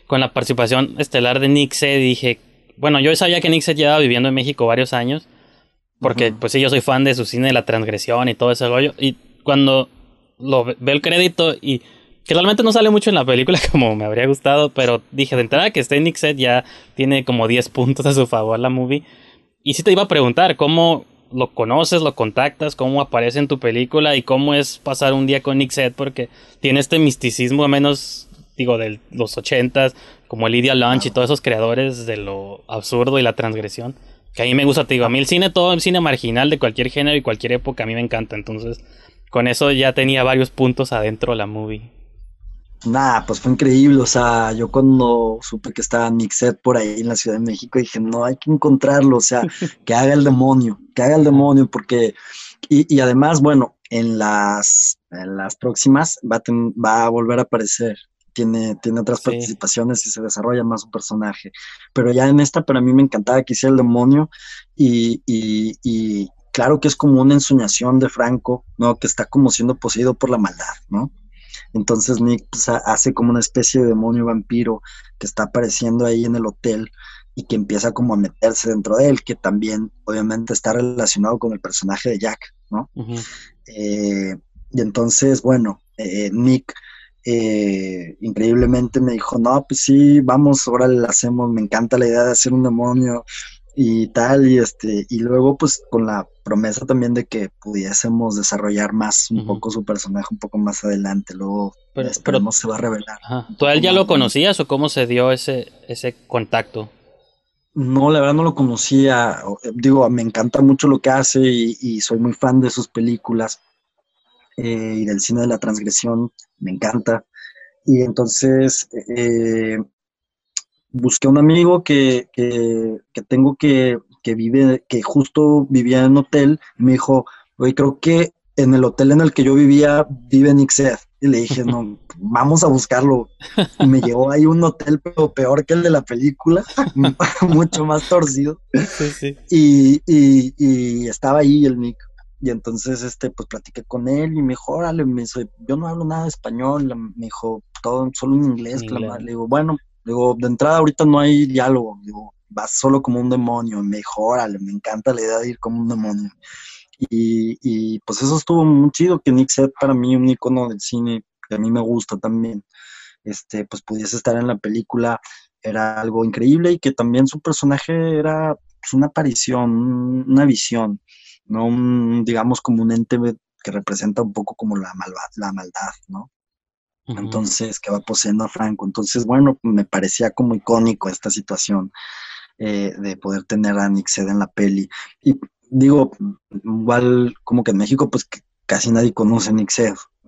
con la participación estelar de Nick Seth, dije, bueno, yo sabía que Nick Seth llevaba viviendo en México varios años, porque pues sí, yo soy fan de su cine de la transgresión y todo ese rollo, y cuando lo veo el crédito y que realmente no sale mucho en la película [LAUGHS] como me habría gustado, pero dije de entrada que Nick Set ya tiene como 10 puntos a su favor la movie. y sí te iba a preguntar, ¿cómo lo conoces, lo contactas, cómo aparece en tu película y cómo es pasar un día con Nick Set? Porque tiene este misticismo, al menos, digo, de los ochentas, como Lydia Lunch y todos esos creadores de lo absurdo y la transgresión. Que a mí me gusta, te digo, a mí el cine, todo el cine marginal de cualquier género y cualquier época, a mí me encanta. Entonces, con eso ya tenía varios puntos adentro la movie. Nah, pues fue increíble. O sea, yo cuando supe que estaba Nixet por ahí en la Ciudad de México, dije, no, hay que encontrarlo. O sea, [LAUGHS] que haga el demonio, que haga el demonio, porque. Y, y además, bueno, en las, en las próximas va a, va a volver a aparecer tiene, tiene otras participaciones y se desarrolla más un personaje. Pero ya en esta, para mí me encantaba que hiciera el demonio y, y, claro que es como una ensoñación de Franco, ¿no? Que está como siendo poseído por la maldad, ¿no? Entonces Nick pues, hace como una especie de demonio vampiro que está apareciendo ahí en el hotel y que empieza como a meterse dentro de él, que también obviamente está relacionado con el personaje de Jack, ¿no? Eh, y entonces, bueno, eh, Nick eh, increíblemente me dijo, no, pues sí, vamos, ahora le hacemos, me encanta la idea de hacer un demonio y tal, y este, y luego pues con la promesa también de que pudiésemos desarrollar más un poco su personaje un poco más adelante, luego pero, esperemos se va a revelar. ¿Tú a él ya lo conocías o cómo se dio ese, ese contacto? No, la verdad no lo conocía, digo, me encanta mucho lo que hace y, y soy muy fan de sus películas, eh, y del cine de la transgresión, me encanta. Y entonces eh, busqué un amigo que, que, tengo que, que, vive, que justo vivía en un hotel, y me dijo, oye, creo que en el hotel en el que yo vivía vive Nick Seth. Y le dije, no, [LAUGHS] vamos a buscarlo. Y me llevó ahí un hotel, pero peor que el de la película, [LAUGHS] mucho más torcido. Y, y, y, estaba ahí el Nick. Y entonces, este, pues platiqué con él y me dijo, órale, me dice, yo no hablo nada de español, me dijo, todo, solo en inglés, Le digo, bueno, digo, de entrada ahorita no hay diálogo, digo, vas solo como un demonio, me dijo, órale, me encanta la idea de ir como un demonio. Y, y pues eso estuvo muy chido, que Nick Set para mí, un icono del cine, que a mí me gusta también, este, pues pudiese estar en la película, era algo increíble y que también su personaje era pues, una aparición, una visión no un, digamos, como un ente que representa un poco como la, la maldad, ¿no? Entonces, que va poseyendo a Franco. Entonces, bueno, me parecía como icónico esta situación eh, de poder tener a Nick en la peli. Y digo, igual como que en México, pues casi nadie conoce a Nick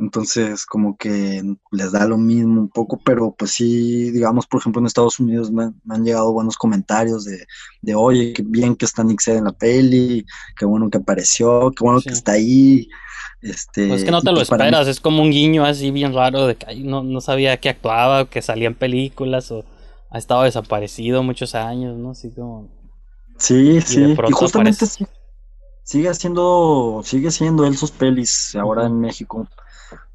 entonces, como que les da lo mismo un poco, pero pues sí, digamos, por ejemplo, en Estados Unidos me, han llegado buenos comentarios de, de, oye, qué bien que está Nick en la peli, qué bueno que apareció, qué bueno que está ahí. Este, pues es que no te lo pues, esperas, es como un guiño así bien raro de que no, no sabía que actuaba, que salía en películas o ha estado desaparecido muchos años, ¿no? Así como... Sí, sí, y justamente sigue haciendo, sigue siendo él sus pelis ahora en México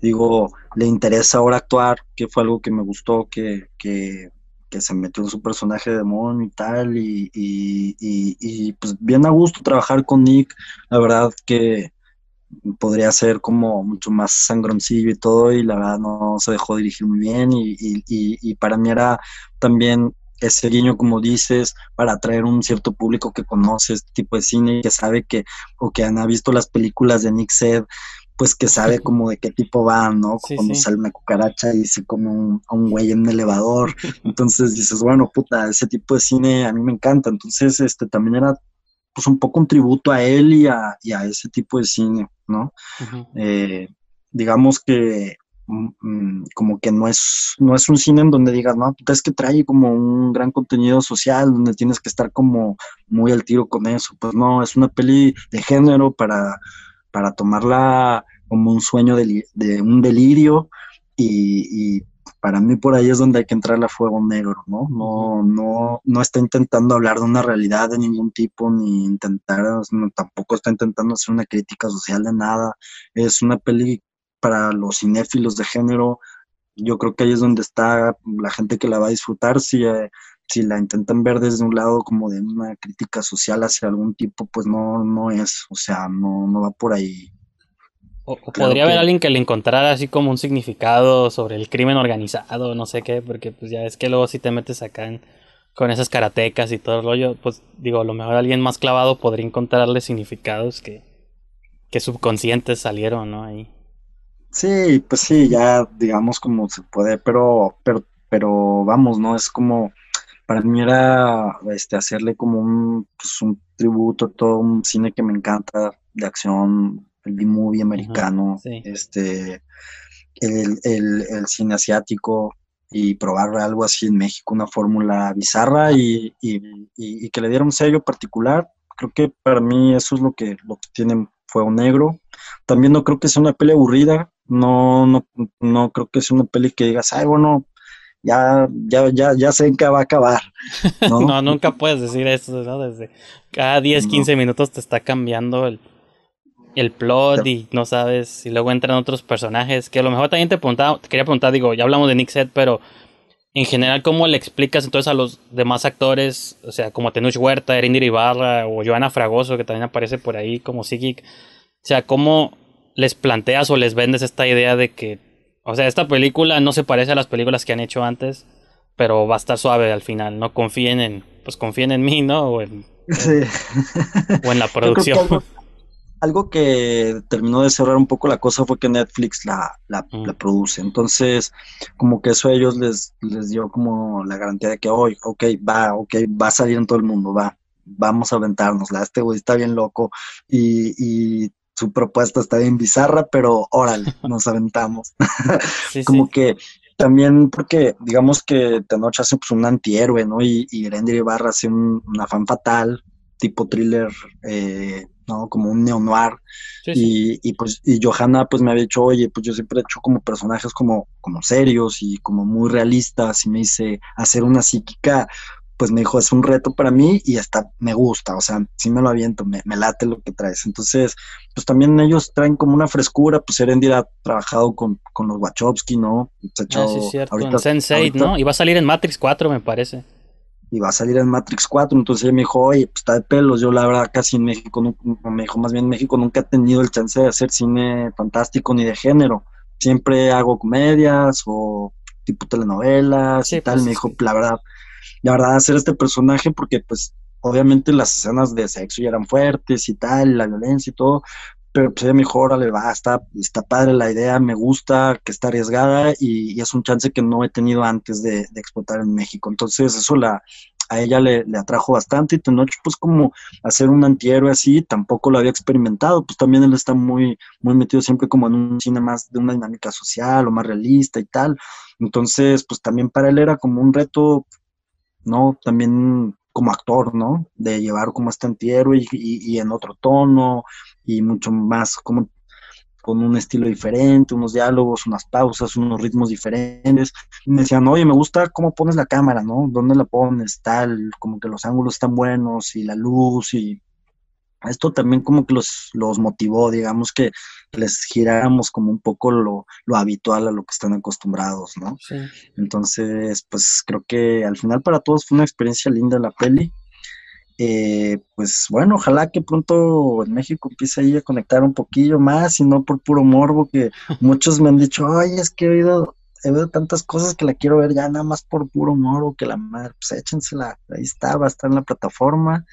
digo, le interesa ahora actuar, que fue algo que me gustó, que, que, se metió en su personaje de demonio y tal, y, y, pues bien a gusto trabajar con Nick, la verdad que podría ser como mucho más sangroncillo y todo, y la verdad no se dejó dirigir muy bien, y, y para mí era también ese guiño, como dices, para atraer un cierto público que conoce este tipo de cine, que sabe que, o que han visto las películas de Nick Sed, pues que sabe [LAUGHS] como de qué tipo va, ¿no? Cuando sale una cucaracha y se come un, a un güey en un elevador. [LAUGHS] Entonces dices, bueno, puta, ese tipo de cine a mí me encanta. Entonces, este también era pues un poco un tributo a él y a, y a ese tipo de cine, ¿no? Eh, digamos que mm, mm, como que no es, no es un cine en donde digas, no, puta, es que trae como un gran contenido social, donde tienes que estar como muy al tiro con eso. Pues no, es una peli de género para para tomarla como un sueño de, un delirio y, para mí por ahí es donde hay que entrar a fuego negro, ¿no? No, no, no está intentando hablar de una realidad de ningún tipo, ni intentar, tampoco está intentando hacer una crítica social de nada. Es una peli para los cinéfilos de género. Yo creo que ahí es donde está la gente que la va a disfrutar. Si, eh, si la intentan ver desde un lado como de una crítica social hacia algún tipo, pues no, no es, o sea, no, no va por ahí. O, podría haber alguien que le encontrara así como un significado sobre el crimen organizado, no sé qué, porque pues ya es que luego si te metes acá en con esas karatecas y todo el rollo, pues digo, a lo mejor alguien más clavado podría encontrarle significados que, que subconscientes salieron, ¿no? Ahí. Sí, pues sí, ya digamos como se puede, pero, pero, pero vamos, ¿no? Es como, para mí era este, hacerle como un, pues, un tributo a todo un cine que me encanta, de acción, el B-movie americano, este, el, el, cine asiático, y probar algo así en México, una fórmula bizarra y, y, que le diera un sello particular. Creo que para mí eso es lo que, lo que tiene Fuego Negro. También no creo que sea una peli aburrida, no, no, no creo que sea una peli que digas, ay, bueno, ya, ya, ya, ya sé en qué va a acabar. [LAUGHS] No, nunca puedes decir eso, ¿no? Desde cada 10, 15 minutos te está cambiando el, el plot y no sabes, y luego entran otros personajes, que a lo mejor también te preguntaba, te quería preguntar, digo, ya hablamos de Nick Set, pero en general, ¿cómo le explicas entonces a los demás actores, o sea, como Tenush Huerta, Erindir Ibarra o Joana Fragoso, que también aparece por ahí como Sigik, o sea, ¿cómo les planteas o les vendes esta idea de que, o sea, esta película no se parece a las películas que han hecho antes, pero va a estar suave al final, no confíen en, pues confíen en mí, ¿no? O en, o en la [LAUGHS] producción algo que terminó de cerrar un poco la cosa fue que Netflix la, la, mm. produce. Entonces, como que eso a ellos les, les dio como la garantía de que hoy, ok, va, ok, va a salir en todo el mundo, va, vamos a aventárnosla. Este güey está bien loco y, y su propuesta está bien bizarra, pero órale, [LAUGHS] nos aventamos. como que también porque digamos que Tenoch hace pues, un antihéroe, ¿no? Y, y Ibarra hace un, una fan fatal, tipo thriller eh, ¿no? Como un neo-noir. Y, y, pues, y Johanna pues me había dicho, oye, pues yo siempre he hecho como personajes como, como serios y como muy realistas y me dice, hacer una psíquica, pues me dijo, es un reto para mí y hasta me gusta, o sea, sí me lo aviento, me, late lo que traes. Entonces, pues también ellos traen como una frescura, pues Erendir ha trabajado con, con los Wachowski, ¿no? ah, sí, cierto, ahorita, Sense8, ¿no? Y va a salir en Matrix 4, me parece y va a salir en Matrix 4. Entonces ella me dijo, oye, pues está de pelos. Yo la verdad casi en México, no, me dijo más bien México nunca he tenido el chance de hacer cine fantástico ni de género. Siempre hago comedias o tipo telenovelas y tal. Pues, me dijo, la verdad, la verdad hacer este personaje porque pues obviamente las escenas de sexo ya eran fuertes y tal, la violencia y todo, pero pues ella me dijo, va, está, padre la idea, me gusta, que está arriesgada y, es un chance que no he tenido antes de, explotar en México. Entonces eso la, a ella le, atrajo bastante y Tenoch pues como hacer un antihéroe así tampoco lo había experimentado, pues también él está muy, muy metido siempre como en un cine más de una dinámica social o más realista y tal. Entonces pues también para él era como un reto, ¿no? También como actor, ¿no? De llevar como este antihéroe y, y, en otro tono y mucho más como con un estilo diferente, unos diálogos, unas pausas, unos ritmos diferentes. Y me decían, oye, me gusta cómo pones la cámara, ¿no? ¿Dónde la pones? Tal, como que los ángulos están buenos y la luz y esto también como que los, los motivó, digamos que les giráramos como un poco lo, lo habitual a lo que están acostumbrados, ¿no? Sí. Entonces, pues creo que al final para todos fue una experiencia linda la peli. Eh, pues bueno, ojalá que pronto en México empiece ahí a conectar un poquillo más y no por puro morbo, que [LAUGHS] muchos me han dicho, ay, es que he oído, he oído tantas cosas que la quiero ver ya nada más por puro morbo, que la madre, pues échensela, ahí está, va a estar en la plataforma,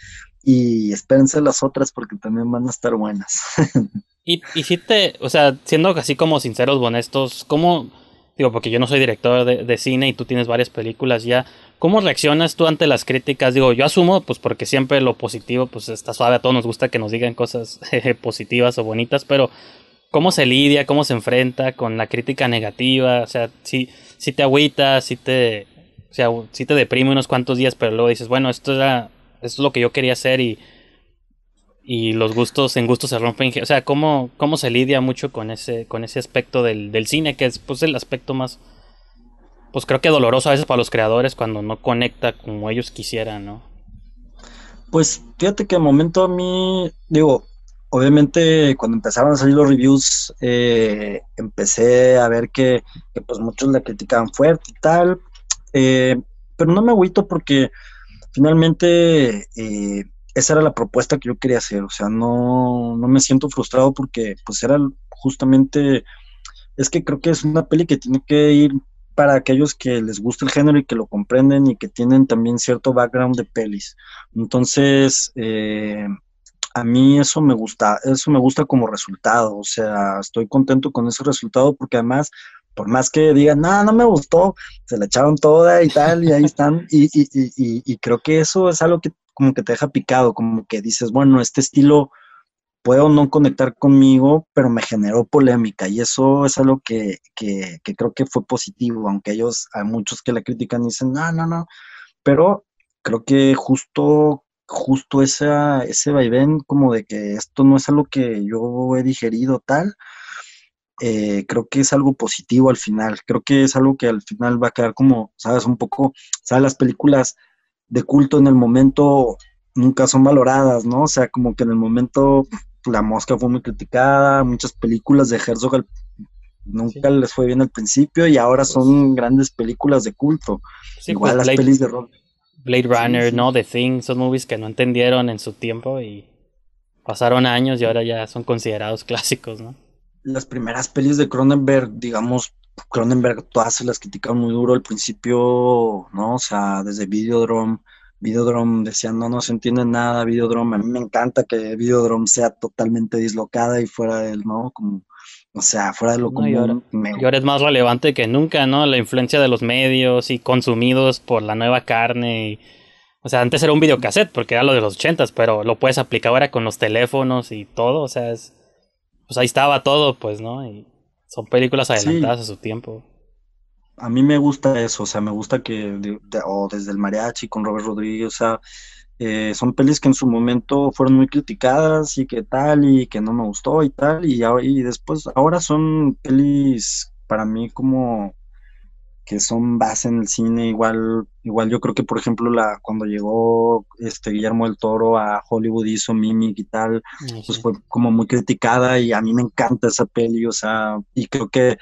y espérense las otras porque también van a estar buenas. [LAUGHS] y, y si te, o sea, siendo así como sinceros honestos, ¿cómo, digo, porque yo no soy director de, cine y tú tienes varias películas ya, ¿cómo reaccionas tú ante las críticas? Digo, yo asumo, pues porque siempre lo positivo, pues está suave, a todos nos gusta que nos digan cosas [LAUGHS] positivas o bonitas, pero ¿cómo se lidia, cómo se enfrenta con la crítica negativa? O sea, si, si te agüita, si te, o sea, si te deprime unos cuantos días, pero luego dices, bueno, esto era es lo que yo quería hacer y, y los gustos en gustos se rompen. O sea, cómo, cómo se lidia mucho con ese, con ese aspecto del, cine, que es pues el aspecto más, pues creo que doloroso a veces para los creadores cuando no conecta como ellos quisieran, ¿no? Pues fíjate que de momento a mí, digo, obviamente cuando empezaron a salir los reviews, eh, empecé a ver que, pues muchos la criticaban fuerte y tal, eh, pero no me agüito porque finalmente eh, esa era la propuesta que yo quería hacer, o sea, no, no me siento frustrado porque pues era justamente, es que creo que es una peli que tiene que ir para aquellos que les gusta el género y que lo comprenden y que tienen también cierto background de pelis. Entonces, eh, a mí eso me gusta, eso me gusta como resultado, o sea, estoy contento con ese resultado porque además, por más que digan, no, no me gustó, se la echaron toda y tal, y ahí están, y, y, y, y creo que eso es algo que como que te deja picado, como que dices, bueno, este estilo puedo no conectar conmigo, pero me generó polémica y eso es algo que, que, creo que fue positivo, aunque ellos, hay muchos que la critican dicen, no, no, no, pero creo que justo justo ese vaivén como de que esto no es algo que yo he digerido tal, eh, creo que es algo positivo al final, creo que es algo que al final va a quedar como, sabes, un poco, sabes, las películas de culto en el momento nunca son valoradas, ¿no? O sea, como que en el momento la mosca fue muy criticada, muchas películas de Herzog nunca les fue bien al principio y ahora son pues grandes películas de culto. Igual pues las pelis de rock. Blade Runner, ¿no? The Thing, son movies que no entendieron en su tiempo y pasaron años y ahora ya son considerados [LAUGHS] clásicos, ¿no? Las primeras pelis de Cronenberg, digamos, Cronenberg todas se las critican muy duro al principio, ¿no? O sea, desde Videodrome, Videodrome decían, no, no se entiende nada, Videodrome, a mí me encanta que Videodrome sea totalmente dislocada y fuera del, ¿no? Como o sea, fuera de lo común. Y ahora, es más relevante que nunca, ¿no? La influencia de los medios y consumidos por la nueva carne. o sea, antes era un videocassette porque era lo de los ochentas, pero lo puedes aplicar ahora con los teléfonos y todo. O sea, es, pues ahí estaba todo, pues, ¿no? Y son películas adelantadas a su tiempo. A mí me gusta eso, o sea, me gusta que, o desde el mariachi con Robert Rodríguez, o sea, eh, son pelis que en su momento fueron muy criticadas y que tal, y que no me gustó y tal, y, y después, ahora son pelis para mí como que son base en el cine, igual, igual yo creo que por ejemplo la, cuando llegó este Guillermo del Toro a Hollywood hizo Mimic y tal, pues fue como muy criticada y a mí me encanta esa peli, o sea, y creo que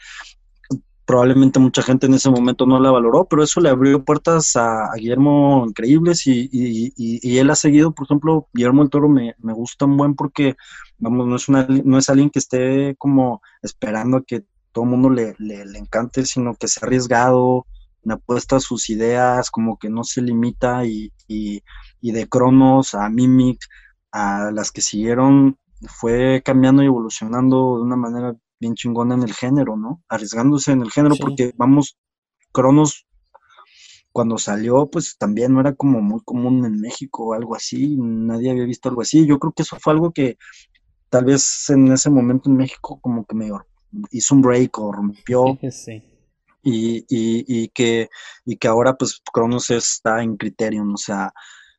probablemente mucha gente en ese momento no la valoró, pero eso le abrió puertas a, Guillermo increíbles y, y, él ha seguido, por ejemplo, Guillermo el Toro me, me, gusta un buen porque, vamos, no es, una, no es alguien que esté como esperando a que todo el mundo le, le, encante, sino que se ha arriesgado, me apuesta sus ideas, como que no se limita y, y, y de Cronos a Mimic, a las que siguieron, fue cambiando y evolucionando de una manera bien chingona en el género, ¿no? Arriesgándose en el género porque, vamos, Cronos cuando salió, pues también no era como muy común en México o algo así, nadie había visto algo así. Yo creo que eso fue algo que tal vez en ese momento en México como que me hizo un break o rompió. Sí. Y, y, y, que, y que ahora pues Cronos está en Criterion, o sea,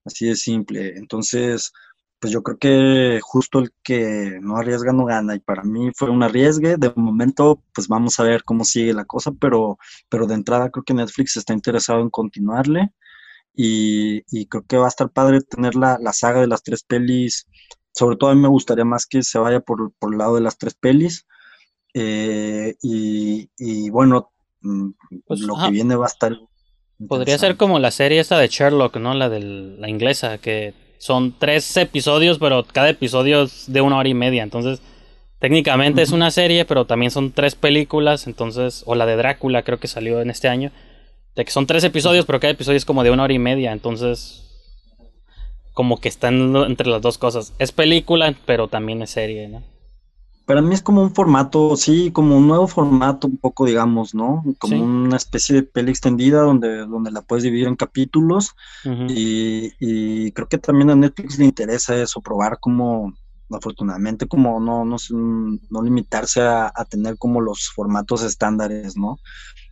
así de simple. Entonces, pues yo creo que justo el que no arriesga no gana y para mí fue un arriesgue. De momento, pues vamos a ver cómo sigue la cosa, pero, pero de entrada creo que Netflix está interesado en continuarle y, creo que va a estar padre tener la, saga de las tres pelis. Sobre todo a mí me gustaría más que se vaya por, por el lado de las tres pelis. Eh, y, bueno, mm, pues, lo que viene va a estar... Podría ser como la serie esa de Sherlock, ¿no? La de la inglesa, que son tres episodios, pero cada episodio es de una hora y media. Entonces, técnicamente es una serie, pero también son tres películas. Entonces, o la de Drácula, creo que salió en este año. De que son tres episodios, pero cada episodio es como de una hora y media. Entonces, como que están entre las dos cosas. Es película, pero también es serie, ¿no? Para mí es como un formato, sí, como un nuevo formato, un poco, digamos, ¿no? Como una especie de peli extendida donde, donde la puedes dividir en capítulos. y, creo que también a Netflix le interesa eso, probar como, afortunadamente, como no, no, no limitarse a, a tener como los formatos estándares, ¿no?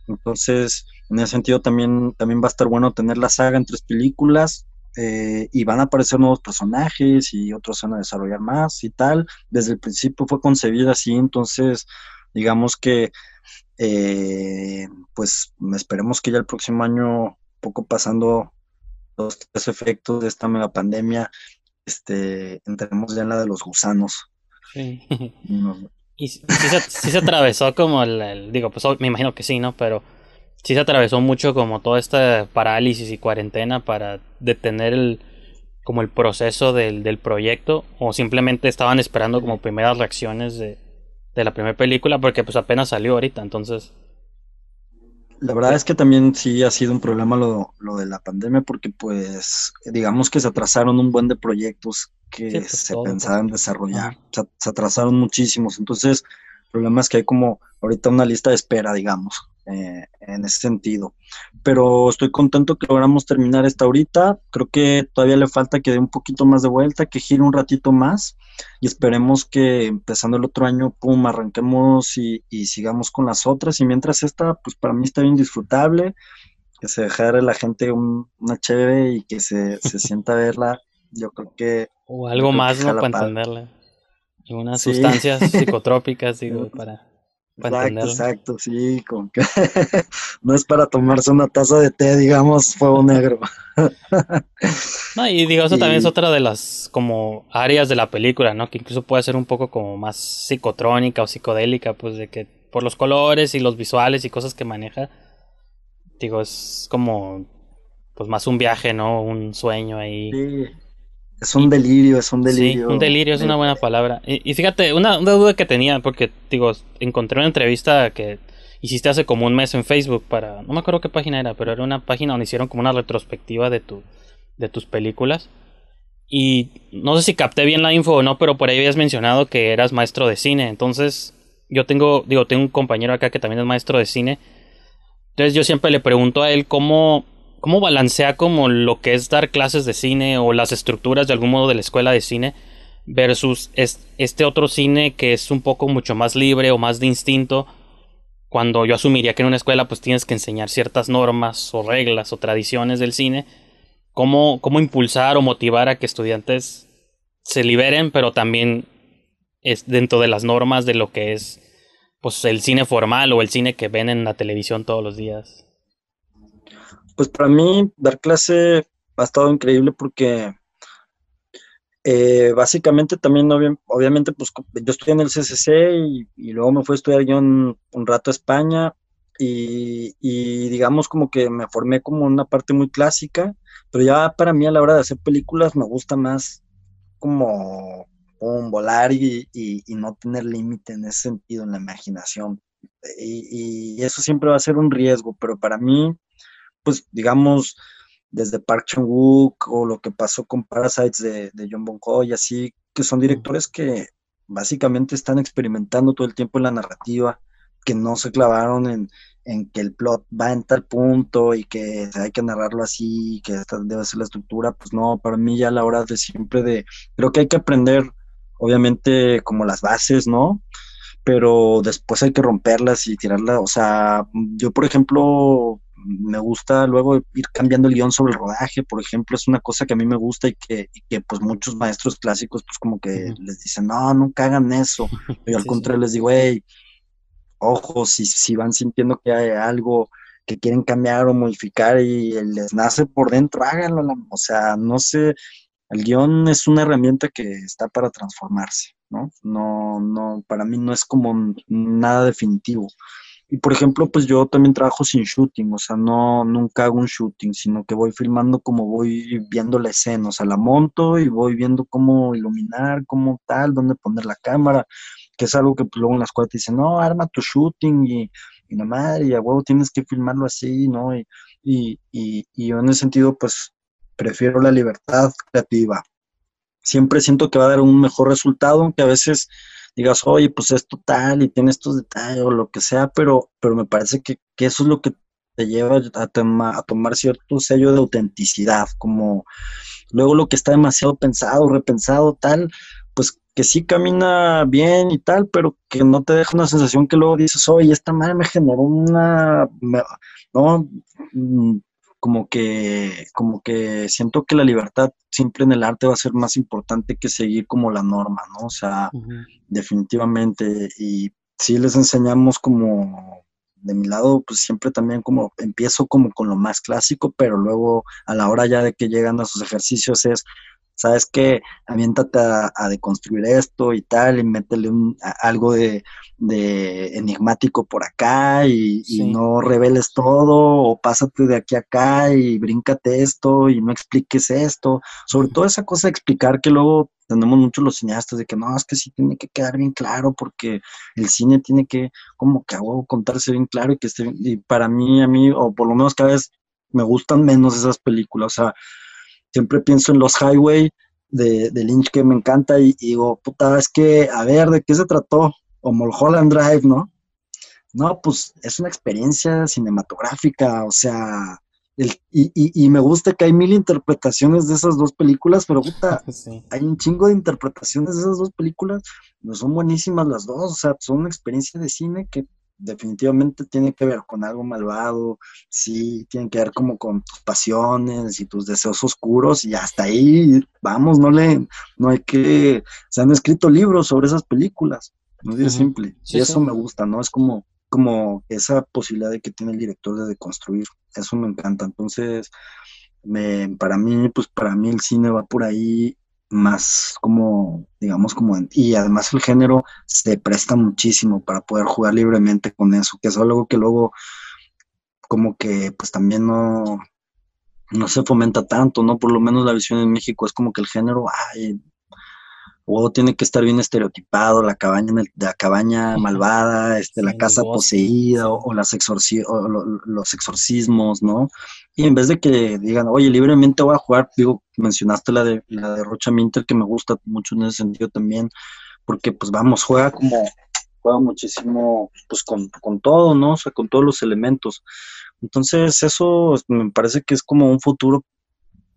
Entonces, en ese sentido también, también va a estar bueno tener la saga en tres películas, eh, y van a aparecer nuevos personajes y otros van a desarrollar más y tal. Desde el principio fue concebida así, entonces digamos que eh, pues esperemos que ya el próximo año, poco pasando los tres efectos de esta mega pandemia, este, entremos ya en la de los gusanos. Sí. [LAUGHS] Y si se, atravesó como el, digo, pues me imagino que sí, ¿no? Pero sí se atravesó mucho como toda esta parálisis y cuarentena para detener el como el proceso del, del proyecto o simplemente estaban esperando como primeras reacciones de, de la primera película porque pues apenas salió ahorita entonces La verdad es que también sí ha sido un problema lo, lo de la pandemia porque pues digamos que se atrasaron un buen de proyectos que pues, se todo, pensaban desarrollar. Se, se atrasaron muchísimos. Entonces, problema es que hay como ahorita una lista de espera, digamos, eh, en ese sentido. Pero estoy contento que logramos terminar esta ahorita. Creo que todavía le falta que dé un poquito más de vuelta, que gire un ratito más y esperemos que empezando el otro año, pum, arranquemos y, y sigamos con las otras. Y mientras esta, pues para mí está bien disfrutable, que se dejara la gente un, una chévere y que se, se sienta a verla. Yo creo que... O algo más, ¿no? Para entenderla. Unas sí. sustancias [LAUGHS] psicotrópicas, digo, para, para exacto, exacto, sí, como que [LAUGHS] no es para tomarse una taza de té, digamos, fuego negro. [LAUGHS] no, y digo, eso y... también es otra de las como áreas de la película, ¿no? Que incluso puede ser un poco como más psicotrónica o psicodélica, pues de que por los colores y los visuales y cosas que maneja, digo, es como pues más un viaje, ¿no? Un sueño ahí. Sí. Es un delirio, es un delirio. Sí, un delirio es una buena palabra. Y, y fíjate, una, una, duda que tenía, porque, digo, encontré una entrevista que hiciste hace como un mes en Facebook para, no me acuerdo qué página era, pero era una página donde hicieron como una retrospectiva de, tu, de tus películas. Y no sé si capté bien la info o no, pero por ahí habías mencionado que eras maestro de cine. Entonces, yo tengo, digo, tengo un compañero acá que también es maestro de cine. Entonces yo siempre le pregunto a él cómo ¿Cómo balancea como lo que es dar clases de cine o las estructuras de algún modo de la escuela de cine versus este otro cine que es un poco mucho más libre o más de instinto? Cuando yo asumiría que en una escuela pues tienes que enseñar ciertas normas o reglas o tradiciones del cine, ¿cómo, cómo impulsar o motivar a que estudiantes se liberen, pero también es dentro de las normas de lo que es pues el cine formal o el cine que ven en la televisión todos los días? Pues para mí dar clase ha estado increíble porque eh, básicamente también obviamente pues yo estudié en el CCC y, luego me fui a estudiar yo un, un rato a España y, digamos como que me formé como una parte muy clásica, pero ya para mí a la hora de hacer películas me gusta más como, volar y, y, no tener límite en ese sentido, en la imaginación. Y, eso siempre va a ser un riesgo, pero para mí pues digamos, desde Park Chan-wook o lo que pasó con Parasites de, de John Bong-ho y así, que son directores que básicamente están experimentando todo el tiempo en la narrativa, que no se clavaron en, en que el plot va en tal punto y que hay que narrarlo así, que esta debe ser la estructura, pues no, para mí ya a la hora de siempre de, creo que hay que aprender, obviamente, como las bases, ¿no? Pero después hay que romperlas y tirarlas, o sea, yo por ejemplo, me gusta luego ir cambiando el guion sobre el rodaje, por ejemplo, es una cosa que a mí me gusta y que, y que pues muchos maestros clásicos pues como que les dicen, no, nunca hagan eso. [LAUGHS] Y al sí, contrario sí. les digo, hey, ojo, si, si van sintiendo que hay algo que quieren cambiar o modificar y les nace por dentro, háganlo. O sea, no sé, el guion es una herramienta que está para transformarse, ¿no? No, no, para mí no es como nada definitivo. Y por ejemplo, pues yo también trabajo sin shooting, o sea, no, nunca hago un shooting, sino que voy filmando como voy viendo la escena, o sea, la monto y voy viendo cómo iluminar, cómo tal, dónde poner la cámara, que es algo que pues, luego en la escuela te dicen, no, arma tu shooting y, y la madre, y a huevo tienes que filmarlo así, ¿no? Y, y, y, y yo en ese sentido, pues prefiero la libertad creativa. Siempre siento que va a dar un mejor resultado, aunque a veces digas, oye, pues es total y tiene estos detalles o lo que sea, pero, pero me parece que, que eso es lo que te lleva a, toma, a, tomar cierto sello de autenticidad, como luego lo que está demasiado pensado, repensado, tal, pues que sí camina bien y tal, pero que no te deja una sensación que luego dices, oye, esta madre me generó una, me, no, mm, como que, como que siento que la libertad siempre en el arte va a ser más importante que seguir como la norma, ¿no? O sea, uh -huh. definitivamente. Y sí les enseñamos como, de mi lado, pues siempre también como, empiezo como con lo más clásico, pero luego a la hora ya de que llegan a sus ejercicios es, sabes que aviéntate a, deconstruir esto y tal, y métele un, algo de, enigmático por acá y, no reveles todo, o pásate de aquí a acá y bríncate esto y no expliques esto. Sobre todo esa cosa de explicar que luego tenemos muchos los cineastas de que no, es que sí tiene que quedar bien claro porque el cine tiene que como que hago contarse bien claro y que esté y para mí a mí o por lo menos cada vez me gustan menos esas películas, o sea, siempre pienso en los Highway de, Lynch que me encanta y, digo, puta, es que, a ver, ¿de qué se trató? O Mulholland Drive, ¿no? No, pues es una experiencia cinematográfica, o sea, y, me gusta que hay mil interpretaciones de esas dos películas, pero puta, [LAUGHS] hay un chingo de interpretaciones de esas dos películas, no son buenísimas las dos, o sea, son una experiencia de cine que definitivamente tiene que ver con algo malvado, sí, tiene que ver como con tus pasiones y tus deseos oscuros y hasta ahí, vamos, no le, no hay que, se han escrito libros sobre esas películas, no es simple, y eso me gusta, ¿no? Es como, como esa posibilidad de que tiene el director de deconstruir, eso me encanta, entonces, me, para mí, pues para mí el cine va por ahí más como, digamos, como, y además el género se presta muchísimo para poder jugar libremente con eso, que es algo que luego como que pues también no, no se fomenta tanto, ¿no? Por lo menos la visión en México es como que el género, ay, o tiene que estar bien estereotipado, la cabaña, la cabaña [LAUGHS] malvada, este, la casa poseída, o, las o los exorcismos, ¿no? Y en vez de que digan, oye, libremente voy a jugar, digo, mencionaste la de, la de Rocha Minter, que me gusta mucho en ese sentido también, porque pues vamos, juega como, juega muchísimo, pues con, con todo, ¿no? O sea, con todos los elementos. Entonces, eso me parece que es como un futuro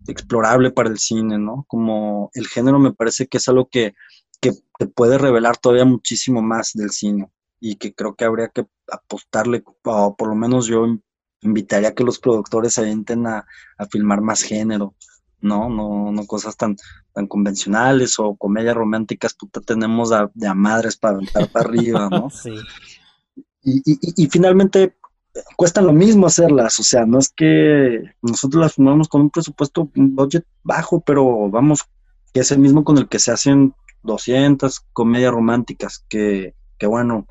explorable para el cine, ¿no? Como el género me parece que es algo que, que, puede revelar todavía muchísimo más del cine y que creo que habría que apostarle, o por lo menos yo invitaría a que los productores se avienten a, filmar más género, ¿no? No, no cosas tan, tan convencionales o comedias románticas, puta, tenemos de a madres para aventar para arriba, ¿no? [LAUGHS] Sí. Y, y, y, finalmente, cuestan lo mismo hacerlas, o sea, no es que nosotros las filmamos con un presupuesto, un budget bajo, pero vamos, que es el mismo con el que se hacen 200 comedias románticas, que, que bueno,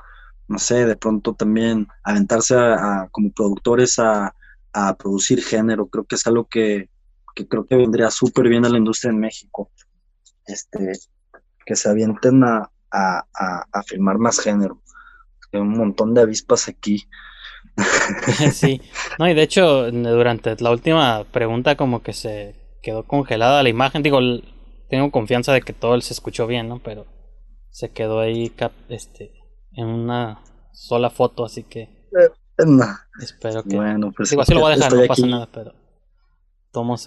no sé, de pronto también aventarse a, como productores a, a, producir género, creo que es algo que, que creo que vendría súper bien a la industria en México, este, que se avienten a, a, a filmar más género, hay un montón de avispas aquí, [LAUGHS] sí, no, y de hecho, durante la última pregunta, como que se quedó congelada la imagen. Digo, tengo confianza de que todo se escuchó bien, ¿no? Pero se quedó ahí este, en una sola foto, así que. Eh, espero que. Bueno, pues. Digo, así lo voy a dejar, no pasa nada, pero.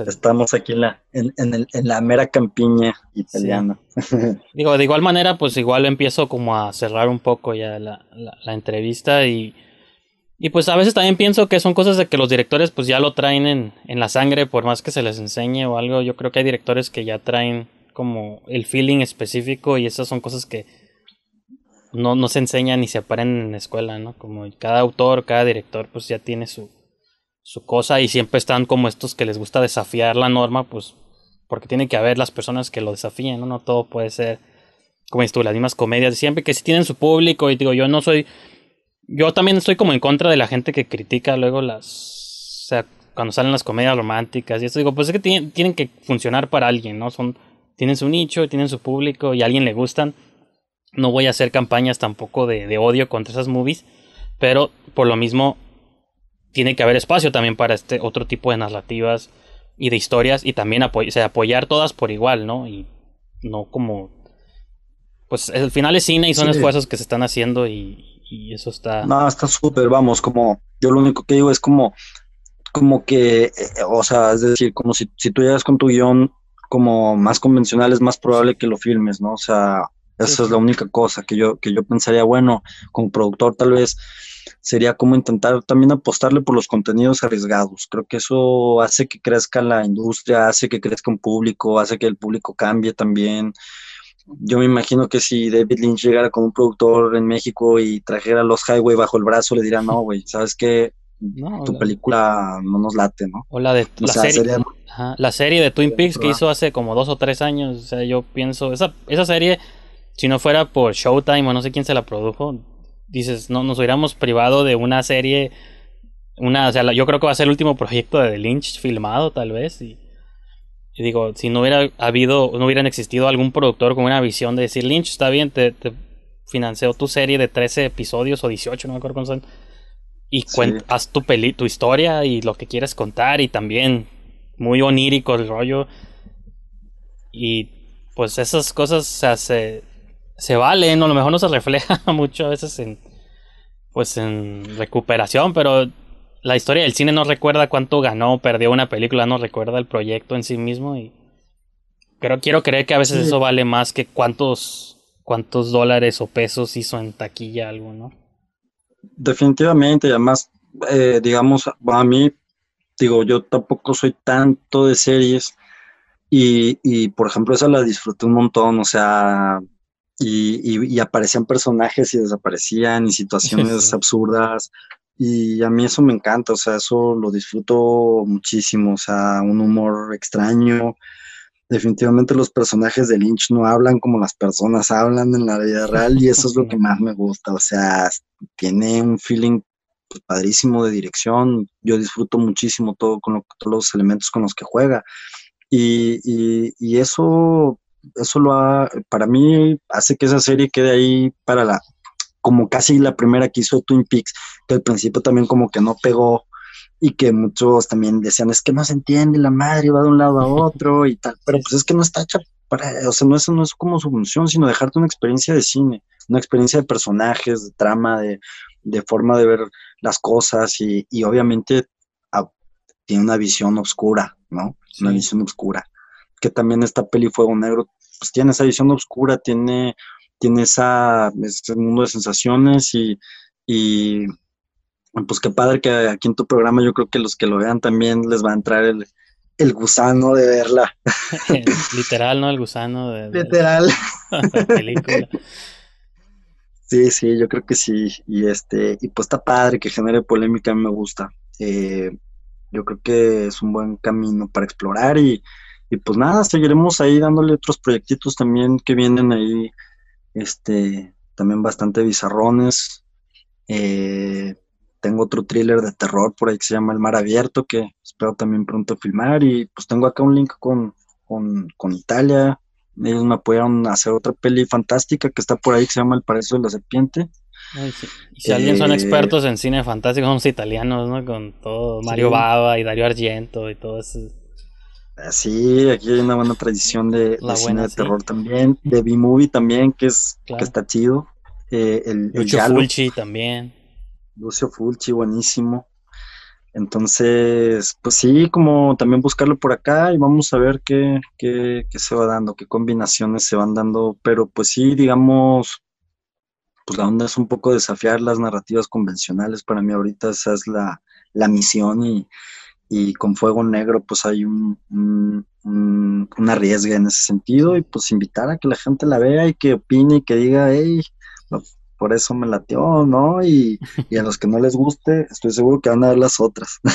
Estamos aquí en la, en, en, en la mera campiña italiana. Digo, de igual manera, pues igual empiezo como a cerrar un poco ya la, la entrevista y y pues a veces también pienso que son cosas de que los directores pues ya lo traen en, en la sangre por más que se les enseñe o algo. Yo creo que hay directores que ya traen como el feeling específico y esas son cosas que no, no se enseñan ni se aprenden en la escuela, ¿no? Como cada autor, cada director pues ya tiene su, su cosa y siempre están como estos que les gusta desafiar la norma pues porque tiene que haber las personas que lo desafíen, ¿no? No todo puede ser como tú, las mismas comedias siempre que si tienen su público y digo yo no soy yo también estoy como en contra de la gente que critica luego las. O sea, cuando salen las comedias románticas y esto. Digo, pues es que tienen, tienen que funcionar para alguien, ¿no? Son, tienen su nicho, tienen su público y a alguien le gustan. No voy a hacer campañas tampoco de, de odio contra esas movies. Pero por lo mismo, tiene que haber espacio también para este otro tipo de narrativas y de historias. Y también apoyar todas por igual, ¿no? Y no como. Pues al final es cine y son esfuerzos que se están haciendo y, y eso está... No, está súper, vamos, como yo lo único que digo es como, como que, eh, o sea, es decir, como si, si tú llegas con tu guion como más convencional, es más probable que lo filmes, ¿no? O sea, esa es la única cosa que yo, que yo pensaría, bueno, como productor tal vez sería como intentar también apostarle por los contenidos arriesgados. Creo que eso hace que crezca la industria, hace que crezca un público, hace que el público cambie también yo me imagino que si David Lynch llegara con un productor en México y trajera los Highway bajo el brazo, le diría, no, [LAUGHS] güey, ¿sabes qué? tu película no nos late, ¿no? O la de la, serie, la serie de Twin Peaks que hizo hace como dos o tres años. O sea, yo pienso, esa, esa serie, si no fuera por Showtime o no sé quién se la produjo, dices, no, nos hubiéramos privado de una serie, una, o sea, yo creo que va a ser el último proyecto de Lynch filmado, tal vez, y, digo, si no hubiera habido, no hubieran existido algún productor con una visión de decir, Lynch, está bien, te, te financió tu serie de 13 episodios o 18, no me acuerdo cómo son y haz tu peli, tu historia y lo que quieres contar y también muy onírico el rollo y pues esas cosas se, se valen o a lo mejor no se refleja [LAUGHS] mucho a veces en pues en recuperación pero la historia del cine no recuerda cuánto ganó perdió una película no recuerda el proyecto en sí mismo y pero quiero creer que a veces eso vale más que cuántos cuántos dólares o pesos hizo en taquilla algo no Definitivamente, además, eh, digamos, a mí, digo, yo tampoco soy tanto de series y, y por ejemplo, esa la disfruté un montón, o sea, y, y, aparecían personajes y desaparecían y situaciones [LAUGHS] absurdas y a mí eso me encanta, o sea, eso lo disfruto muchísimo, o sea, un humor extraño, definitivamente los personajes de Lynch no hablan como las personas hablan en la vida real y eso es lo que más me gusta, o sea, tiene un feeling pues, padrísimo de dirección, yo disfruto muchísimo todo con todos los elementos con los que juega y, y, eso, eso lo ha, para mí hace que esa serie quede ahí para la, como casi la primera que hizo Twin Peaks, que al principio también como que no pegó y que muchos también decían, es que no se entiende, la madre va de un lado a [LAUGHS] otro y tal, pero pues es que no está hecha para, o sea, no, eso no es como su función, sino dejarte una experiencia de cine, una experiencia de personajes, de trama, de, forma de ver las cosas y, y obviamente ah, tiene una visión oscura, ¿no? Una visión oscura. Que también esta peli Fuego Negro, pues tiene esa visión oscura, tiene, tiene esa, ese mundo de sensaciones y, y pues qué padre que aquí en tu programa yo creo que los que lo vean también les va a entrar el, gusano de verla. [LAUGHS] Literal, ¿no? El gusano de, Literal. [LAUGHS] película. Sí, sí, yo creo que sí. Y este, y pues está padre que genere polémica, a mí me gusta. Eh, yo creo que es un buen camino para explorar y, y pues nada, seguiremos ahí dándole otros proyectitos también que vienen ahí, este, también bastante bizarrones. Eh, tengo otro thriller de terror por ahí que se llama El Mar Abierto, que espero también pronto filmar. Y pues tengo acá un link con, con, Italia. Ellos me apoyaron a hacer otra peli fantástica que está por ahí que se llama El Paraíso de la Serpiente. Y si alguien son eh, expertos en cine fantástico, son los italianos, ¿no? Con todo Mario Bava y Dario Argento y todo eso. Ah, sí, aquí hay una buena tradición de, cine de terror también. De B-Movie también, que, es, que está chido. Eh, el, Lucho Fulci también. Lucio Fulci, buenísimo. Entonces, pues sí, como también buscarlo por acá y vamos a ver qué, qué, qué, se va dando, qué combinaciones se van dando, pero pues sí, digamos, pues la onda es un poco desafiar las narrativas convencionales, para mí ahorita esa es la, la misión y, y, con Fuego Negro pues hay un, un, un, una riesga en ese sentido y pues invitar a que la gente la vea y que opine y que diga, hey, por eso me latió, ¿no? Y, a los que no les guste, estoy seguro que van a ver las otras. [LAUGHS]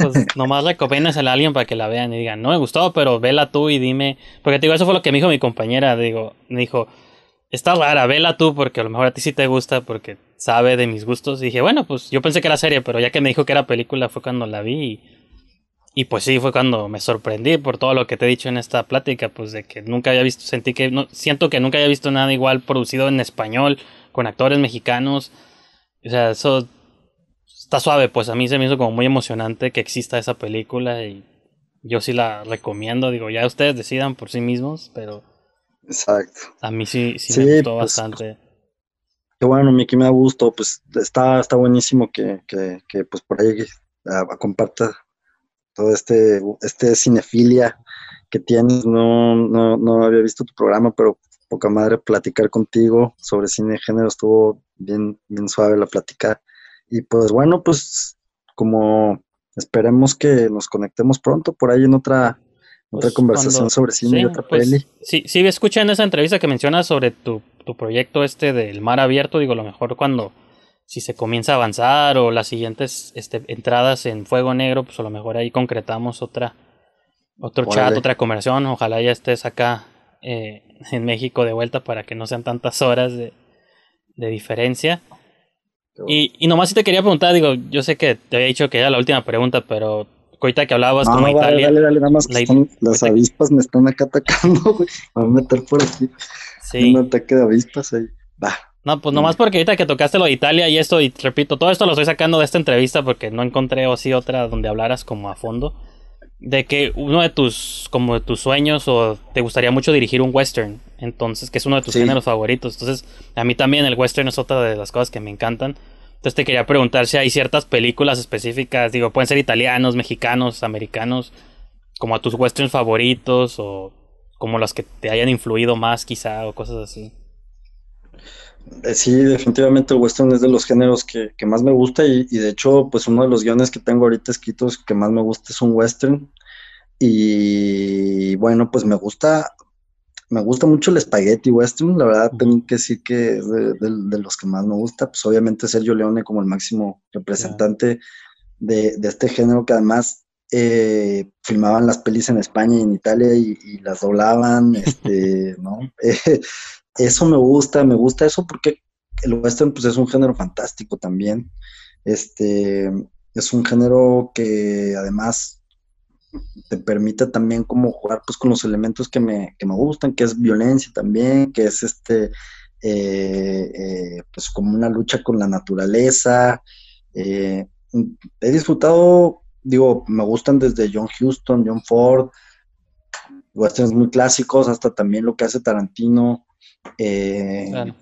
Pues nomás recomiendas a alguien para que la vean y digan, no me gustó, pero vela tú y dime. Porque te digo, eso fue lo que me dijo mi compañera. Digo, me dijo, está rara, vela tú porque a lo mejor a ti sí te gusta porque sabe de mis gustos. Y dije, bueno, pues yo pensé que era serie, pero ya que me dijo que era película fue cuando la vi. Y, pues sí, fue cuando me sorprendí por todo lo que te he dicho en esta plática, pues de que nunca había visto, sentí que, no, siento que nunca había visto nada igual producido en español con actores mexicanos. O sea, eso está suave, pues a mí se me hizo como muy emocionante que exista esa película y yo sí la recomiendo, digo, ya ustedes decidan por sí mismos, pero... Exacto. A mí sí, sí, me gustó pues, bastante. Qué bueno, Miki, me da gusto, pues está, está buenísimo que, que, que pues por ahí uh, comparta todo este, este cinefilia que tienes. No, no, no había visto tu programa, pero poca madre platicar contigo sobre cine de género, estuvo bien, bien suave la plática. Y pues bueno, pues como esperemos que nos conectemos pronto por ahí en otra, otra pues, conversación sobre cine y otra pues, peli. Sí, sí, escuchan esa entrevista que mencionas sobre tu, tu proyecto este del mar abierto, digo, lo mejor cuando si se comienza a avanzar o las siguientes este, entradas en Fuego Negro, pues a lo mejor ahí concretamos otra, otro chat, otra conversación. Ojalá ya estés acá eh, en México de vuelta para que no sean tantas horas de, diferencia. Y, y, nomás si te quería preguntar, digo, yo sé que te había dicho que era la última pregunta, pero ahorita que hablabas como Italia. Dale, dale, nada más las avispas me están acá atacando, güey. Voy a meter por aquí. Sí. Un ataque de avispas ahí. Va. No, pues nomás porque ahorita que tocaste lo de Italia y esto, y repito, todo esto lo estoy sacando de esta entrevista porque no encontré o sí otra donde hablaras como a fondo. De que uno de tus, como de tus sueños o te gustaría mucho dirigir un western. Entonces, que es uno de tus géneros favoritos. Entonces, a mí también el western es otra de las cosas que me encantan. Entonces te quería preguntar si hay ciertas películas específicas, digo, pueden ser italianos, mexicanos, americanos, como a tus westerns favoritos o como las que te hayan influido más quizá o cosas así. Eh, sí, definitivamente el western es de los géneros que, más me gusta y, de hecho, pues uno de los guiones que tengo ahorita escritos que más me gusta es un western. Y bueno, pues me gusta, me gusta mucho el spaghetti western, la verdad tengo que decir que es de, los que más me gusta, pues obviamente Sergio Leone como el máximo representante de, este género que además eh, filmaban las pelis en España y en Italia y, las doblaban, este, [LAUGHS] ¿no? [LAUGHS] eso me gusta, me gusta eso porque el western pues es un género fantástico también. Este, es un género que además te permite también como jugar pues con los elementos que me, que me gustan, que es violencia también, que es este, eh, eh, pues como una lucha con la naturaleza. Eh, he disfrutado, digo, me gustan desde John Huston, John Ford, westerns muy clásicos, hasta también lo que hace Tarantino. Eh,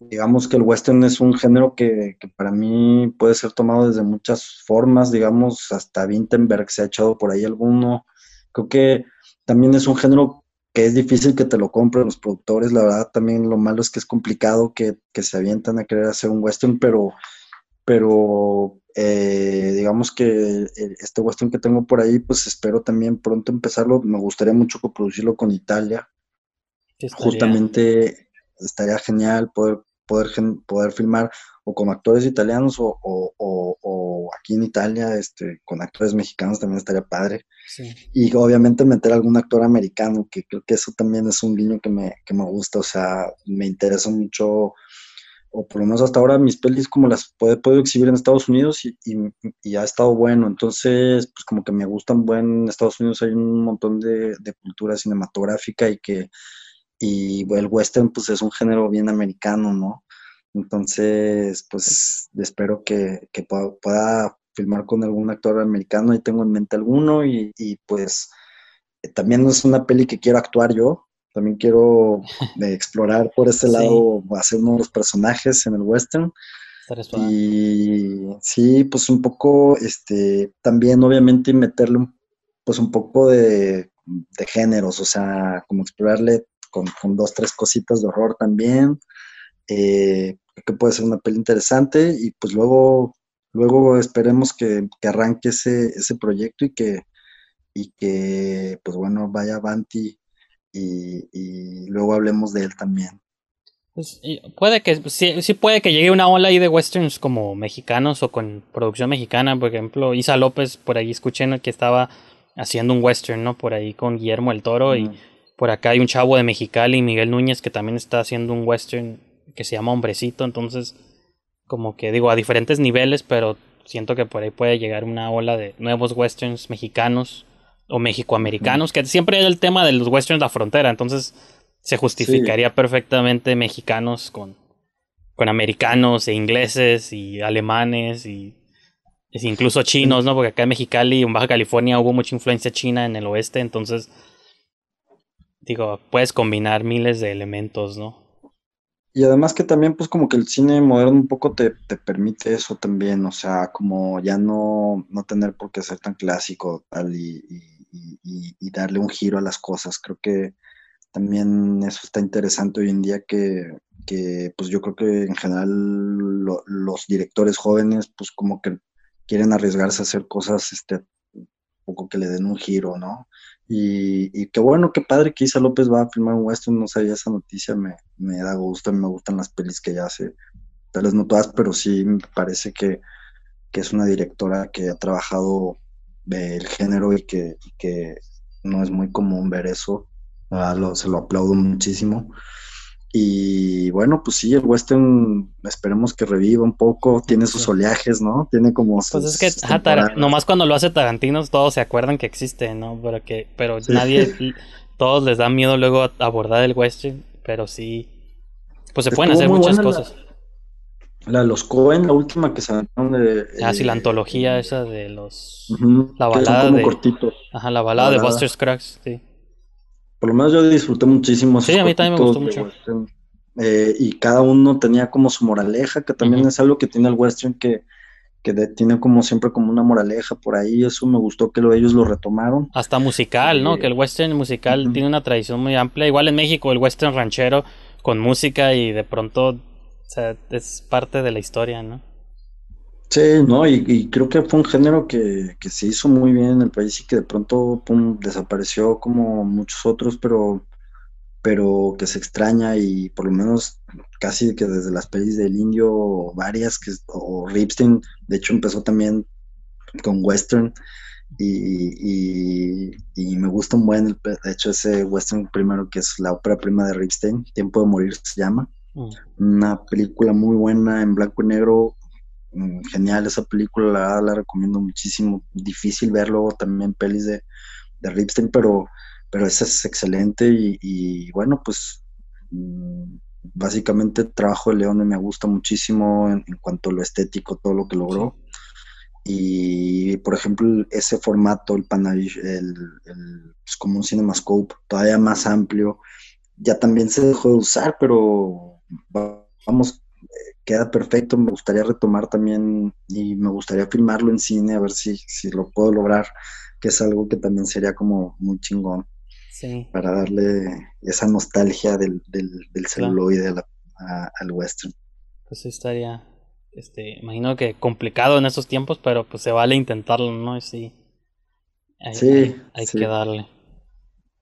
digamos que el western es un género que, para mí puede ser tomado desde muchas formas, digamos, hasta Wittenberg se ha echado por ahí alguno. Creo que también es un género que es difícil que te lo compren los productores, la verdad también lo malo es que es complicado que, se avientan a querer hacer un western, pero, pero eh, digamos que este western que tengo por ahí, pues espero también pronto empezarlo, me gustaría mucho coproducirlo con Italia, justamente estaría genial poder, poder, poder filmar o con actores italianos o, aquí en Italia este, con actores mexicanos también estaría padre. Y obviamente meter algún actor americano, que creo que eso también es un guiño que me, que me gusta, o sea, me interesa mucho, o por lo menos hasta ahora mis pelis como las puedo, puedo exhibir en Estados Unidos y, y, ha estado bueno, entonces pues como que me gustan buen, en Estados Unidos hay un montón de, de cultura cinematográfica y que y el western pues es un género bien americano, ¿no? Entonces, pues espero que, pueda, filmar con algún actor americano, y tengo en mente alguno y, pues eh, también es una peli que quiero actuar yo, también quiero [LAUGHS] explorar por ese lado, hacer nuevos personajes en el western. Y sí, pues un poco, este, también obviamente meterle pues un poco de, de géneros, o sea, como explorarle con, dos, tres cositas de horror también. Eh, que puede ser una peli interesante y pues luego, luego esperemos que, arranque ese, ese proyecto y que, y que pues bueno, vaya avanti y, y luego hablemos de él también. Pues, puede que, sí, sí, puede que llegue una ola ahí de westerns como mexicanos o con producción mexicana, por ejemplo, Isa López, por ahí escuché que estaba haciendo un western, ¿no? Por ahí con Guillermo el Toro y por acá hay un chavo de Mexicali, Miguel Núñez, que también está haciendo un western que se llama Hombrecito. Entonces, como que digo, a diferentes niveles, pero siento que por ahí puede llegar una ola de nuevos westerns mexicanos o mexicoamericanos, que siempre hay el tema de los westerns de la frontera. Entonces, se justificaría perfectamente mexicanos con, con americanos e ingleses y alemanes y incluso chinos, ¿no? Porque acá en Mexicali, en Baja California, hubo mucha influencia china en el oeste, entonces digo, puedes combinar miles de elementos, ¿no? Y además que también, pues como que el cine moderno un poco te, permite eso también, o sea, como ya no, no tener por qué ser tan clásico y, darle un giro a las cosas. Creo que también eso está interesante hoy en día que, pues yo creo que en general los directores jóvenes, pues como que quieren arriesgarse a hacer cosas, este, un poco que le den un giro, ¿no? Y, qué bueno, qué padre que Isa López va a filmar un western, no sabía esa noticia, me, me da gusto, me gustan las pelis que ella hace. tal vez no todas, pero sí me parece que, es una directora que ha trabajado el género y que, que no es muy común ver eso. se lo aplaudo muchísimo. Y bueno, pues sí, el western esperemos que reviva un poco, tiene sus oleajes, ¿no? Tiene como sus Pues es que nomás cuando lo hace Tarantino todos se acuerdan que existe, ¿no? Pero que pero nadie [LAUGHS] todos les da miedo luego abordar el western, pero sí pues se pueden hacer muchas cosas. La, de los Cohen, la última que salieron de Ah, sí, la eh, antología esa de los la balada de Ajá, la balada, de Buster Scruggs, sí. Por lo menos yo disfruté muchísimo. Sí, a mí también me gustó mucho. Eh, y cada uno tenía como su moraleja, que también es algo que tiene el western que, que tiene como siempre como una moraleja por ahí. Eso me gustó que lo, ellos lo retomaron. Hasta musical, ¿no? Eh, que el western musical tiene una tradición muy amplia. Igual en México el western ranchero con música y de pronto, o sea, es parte de la historia, ¿no? Sí, no, y, creo que fue un género que, que, se hizo muy bien en el país y que de pronto pum, desapareció como muchos otros, pero, pero que se extraña y por lo menos casi que desde las pelis del indio, varias, que, o Ripstein, de hecho empezó también con western y, y, me gusta un buen, de hecho ese western primero que es la ópera prima de Ripstein, Tiempo de Morir se llama, mm. una película muy buena en blanco y negro, genial esa película, la, la recomiendo muchísimo. Difícil verlo también pelis de, de Ripstein, pero, pero esa es excelente y, bueno, pues mm, básicamente el trabajo de Leone me gusta muchísimo en, cuanto a lo estético, todo lo que logró. Y por ejemplo, ese formato, el Panavision, el, el pues como un CinemaScope, todavía más amplio, ya también se dejó de usar, pero vamos queda perfecto, me gustaría retomar también y me gustaría filmarlo en cine, a ver si, si lo puedo lograr, que es algo que también sería como muy chingón. Para darle esa nostalgia del, del, del celuloide al western. Pues estaría, este, imagino que complicado en esos tiempos, pero pues se vale intentarlo, ¿no? Sí. Hay, sí, hay, que darle.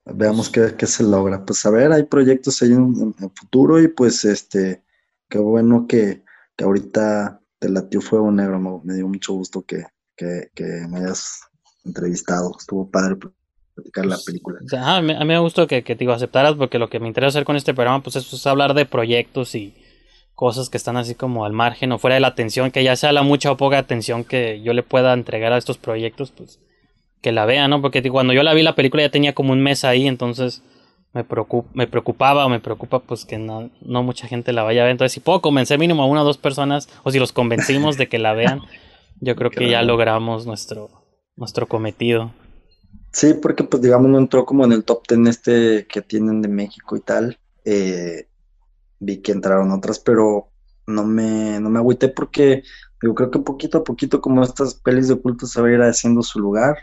Veamos qué, qué, se logra. Pues a ver, hay proyectos ahí en, en, futuro y pues este qué bueno que, que ahorita te latió Fuego Negro, me, dio mucho gusto que, me hayas entrevistado, estuvo padre platicar la pues, película. a, mí, me gustó que, que te aceptaras porque lo que me interesa hacer con este programa pues es hablar de proyectos y cosas que están así como al margen o fuera de la atención, que ya sea la mucha o poca atención que yo le pueda entregar a estos proyectos, pues que la vean, ¿no? Porque cuando yo la vi la película ya tenía como un mes ahí, entonces me, me preocupaba o me preocupa pues que no, no mucha gente la vaya a ver. Entonces, si puedo convencer mínimo a una o dos personas, o si los convencimos de que la vean, [LAUGHS] yo creo que ya logramos nuestro, nuestro cometido. Sí, porque pues digamos no entró como en el top ten este que tienen de México y tal. Eh, vi que entraron otras, pero no me, no me agüité porque yo creo que poquito a poquito como estas pelis de culto se va a ir haciendo su lugar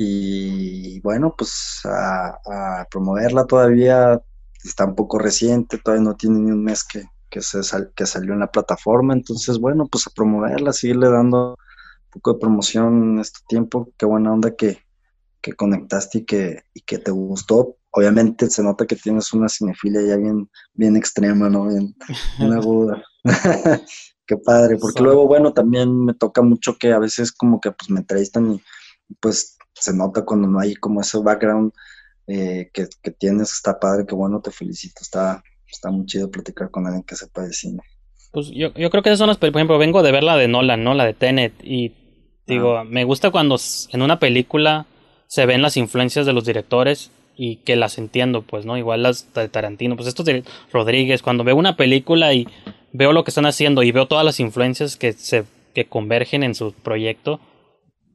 y bueno, pues a, promoverla todavía está un poco reciente, todavía no tiene ni un mes que, que, se que salió en la plataforma, entonces bueno, pues a promoverla, seguirle dando un poco de promoción en este tiempo, qué buena onda que, que conectaste y que, y que te gustó. Obviamente se nota que tienes una cinefilia ya bien, bien extrema, ¿no? Bien, bien aguda. [LAUGHS] qué padre, porque luego, bueno, también me toca mucho que a veces como que pues me entrevistan y pues se nota cuando no hay como ese background eh, que, tienes, está padre, que bueno, te felicito, está, está muy chido platicar con alguien que sepa de cine. Pues yo, yo creo que esas son las, por ejemplo, vengo de ver la de Nolan, ¿no? La de Tenet, y digo, ah. me gusta cuando en una película se ven las influencias de los directores y que las entiendo, pues, ¿no? Igual las de Tarantino, pues estos de Rodríguez, cuando veo una película y veo lo que están haciendo y veo todas las influencias que se que convergen en su proyecto,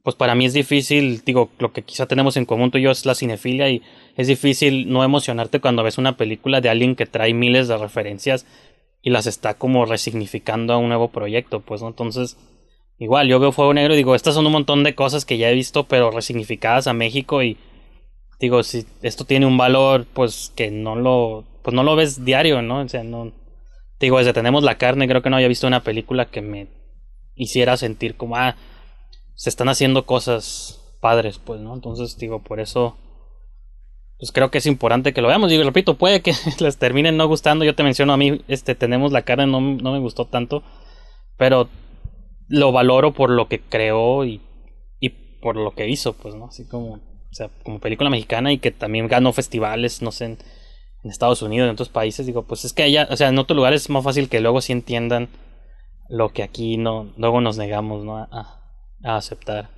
pues para mí es difícil, digo, lo que quizá tenemos en común tú y yo es la cinefilia y es difícil no emocionarte cuando ves una película de alguien que trae miles de referencias y las está como resignificando a un nuevo proyecto, pues, ¿no? Entonces, igual, yo veo Fuego Negro y digo, estas son un montón de cosas que ya he visto, pero resignificadas a México y digo, si esto tiene un valor, pues que no lo, pues no lo ves diario, ¿no? O sea, no, digo, desde Tenemos la Carne, creo que no había visto una película que me hiciera sentir como, ah, se están haciendo cosas padres, pues, ¿no? Entonces, digo, por eso, pues creo que es importante que lo veamos. Digo, repito, puede que [LAUGHS] les terminen no gustando. Yo te menciono a mí, este, tenemos la cara, no, no me gustó tanto. Pero lo valoro por lo que creó y, y por lo que hizo, pues, ¿no? Así como, o sea, como película mexicana y que también ganó festivales, no sé, en, Estados Unidos, en otros países. Digo, pues es que allá, o sea, en otros lugares es más fácil que luego sí entiendan lo que aquí no, luego nos negamos, ¿no? Aceptar.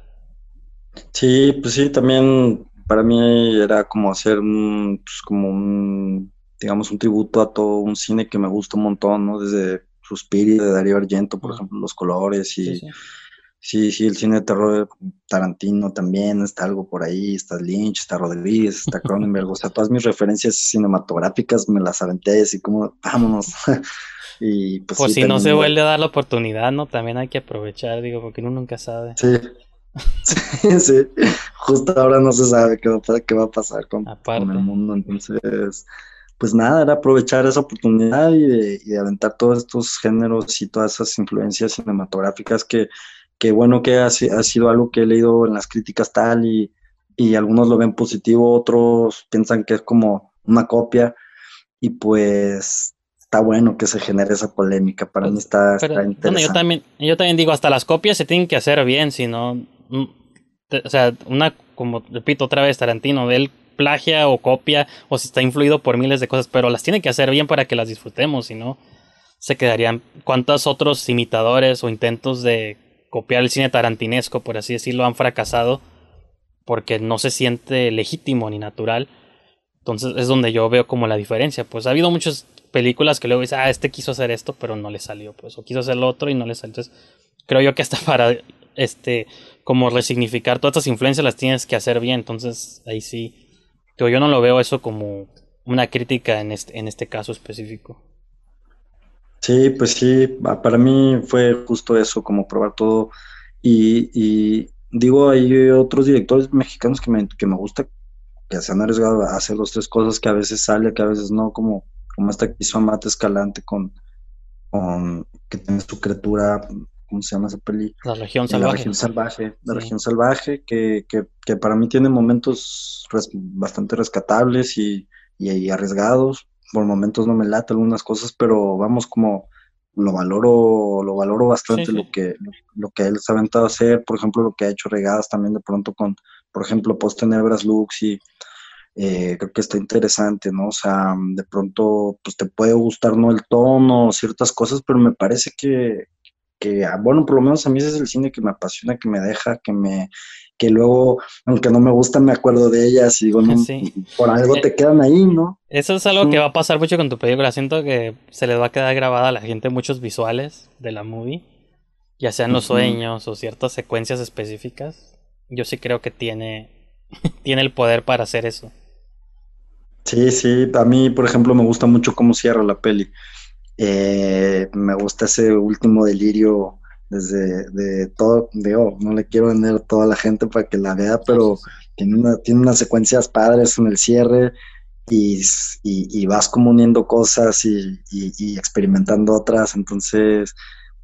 Sí, pues sí, también para mí era como hacer un, pues como un, digamos, un tributo a todo un cine que me gusta un montón, ¿no? Desde Suspiria de Darío Argento, por ejemplo, los colores y sí, sí. el cine de terror Tarantino también, está algo por ahí, está Lynch, está Rodríguez, está Cronenberg, o sea, todas mis referencias cinematográficas me las aventé así como, vámonos. [LAUGHS] y pues, pues si no se vuelve a dar la oportunidad, ¿no? También hay que aprovechar, digo, porque uno nunca sabe. Sí. Sí, [LAUGHS] sí, justo ahora no se sabe qué va, qué va a pasar con, con el mundo, entonces pues nada, era aprovechar esa oportunidad y de, aventar todos estos géneros y todas esas influencias cinematográficas que, que bueno que ha, sido algo que he leído en las críticas tal y, algunos lo ven positivo, otros piensan que es como una copia y pues está bueno que se genere esa polémica, para mí está, interesante. yo, también, yo también digo, hasta las copias se tienen que hacer bien, si no, mm, o sea, una, como repito otra vez, Tarantino, él plagia o copia o si está influido por miles de cosas, pero las tiene que hacer bien para que las disfrutemos, si no se quedarían cuántos otros imitadores o intentos de copiar el cine tarantinesco, por así decirlo, han fracasado porque no se siente legítimo ni natural. Entonces es donde yo veo como la diferencia. Pues ha habido muchas películas que luego dice, ah, este quiso hacer esto, pero no le salió, pues, o quiso hacer lo otro y no le salió. Entonces, creo yo que hasta para, este, como resignificar todas estas influencias las tienes que hacer bien. Entonces, ahí sí, yo no lo veo eso como una crítica en este, en este caso específico. Sí, pues sí, para mí fue justo eso, como probar todo. Y, digo, hay otros directores mexicanos que me, que me gusta, que se han arriesgado a hacer dos, tres cosas que a veces sale, que a veces no, como, como esta que hizo Amate Escalante con, con que tiene su criatura ¿cómo se llama esa peli? La región salvaje. La región salvaje, la región salvaje, que, que, que, para mí tiene momentos bastante rescatables y, y, arriesgados. Por momentos no me lata algunas cosas, pero vamos como lo valoro, lo valoro bastante lo que lo, que él se ha aventado a hacer, por ejemplo, lo que ha hecho regadas también de pronto con, por ejemplo, Post Tenebras Lux y eh, creo que está interesante, ¿no? O sea, de pronto, pues te puede gustar, ¿no? El tono, ciertas cosas, pero me parece que, que, ah, bueno, por lo menos a mí ese es el cine que me apasiona, que me deja, que me, que luego, aunque no me gusta, me acuerdo de ellas y digo, no, [LAUGHS] por algo eh, te quedan ahí, ¿no? Eso es algo que va a pasar mucho con tu película. Siento que se les va a quedar grabada a la gente muchos visuales de la movie, ya sean los sueños o ciertas secuencias específicas. Yo sí creo que tiene, [LAUGHS] tiene el poder para hacer eso. Sí, sí, a mí, por ejemplo, me gusta mucho cómo cierra la peli. Eh, me gusta ese último delirio desde de todo, digo, no le quiero vender a toda la gente para que la vea, pero tiene, una, tiene unas secuencias padres en el cierre y, y, vas como uniendo cosas y, y, experimentando otras, entonces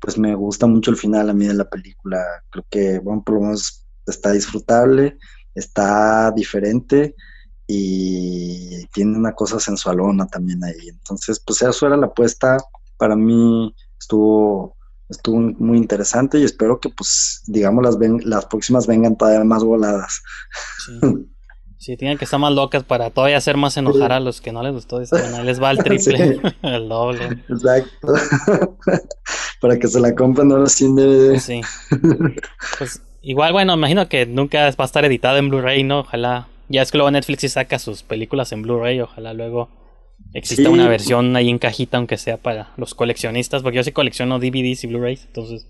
pues me gusta mucho el final a mí de la película, creo que bueno, por lo menos está disfrutable, está diferente y tiene una cosa sensualona también ahí. Entonces, pues eso era la apuesta. Para mí estuvo, estuvo muy interesante y espero que, pues, digamos, las, ven, las próximas vengan todavía más voladas. Sí. [LAUGHS] tienen que estar más locas para todavía hacer más enojar a los que no les gustó. les va el [LAUGHS] triple, [LAUGHS] el doble. Exacto. para que se la compren ahora sin DVD. Sí. Pues igual, bueno, imagino que nunca va a estar editada en Blu-ray, ¿no? Ojalá ya es que luego Netflix sí saca sus películas en Blu-ray, ojalá luego exista una versión ahí en cajita, aunque sea para los coleccionistas, porque yo sí colecciono DVDs y Blu-rays, entonces...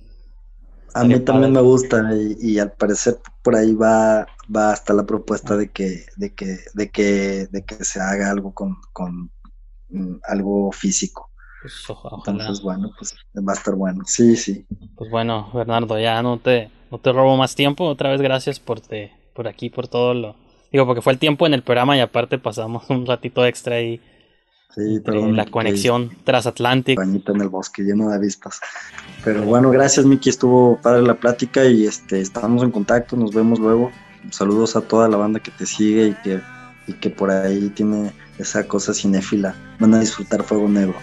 A mí también me gusta y, al parecer por ahí va, va hasta la propuesta de que, de que, de que, de que se haga algo con, con mm, algo físico. Pues, Entonces, bueno, pues va a estar bueno. Sí, sí. Pues bueno, Bernardo, ya no te, no te robo más tiempo. Otra vez gracias por, te, por aquí, por todo lo, Digo, porque fue el tiempo en el programa y aparte pasamos [LAUGHS] un ratito extra ahí sí, eh, perdón, la conexión transatlántica. en el bosque lleno de vistas. Pero bueno, gracias Miki, estuvo padre la plática y este estamos en contacto, nos vemos luego. Saludos a toda la banda que te sigue y que, y que por ahí tiene esa cosa cinéfila. Van a disfrutar Fuego Negro.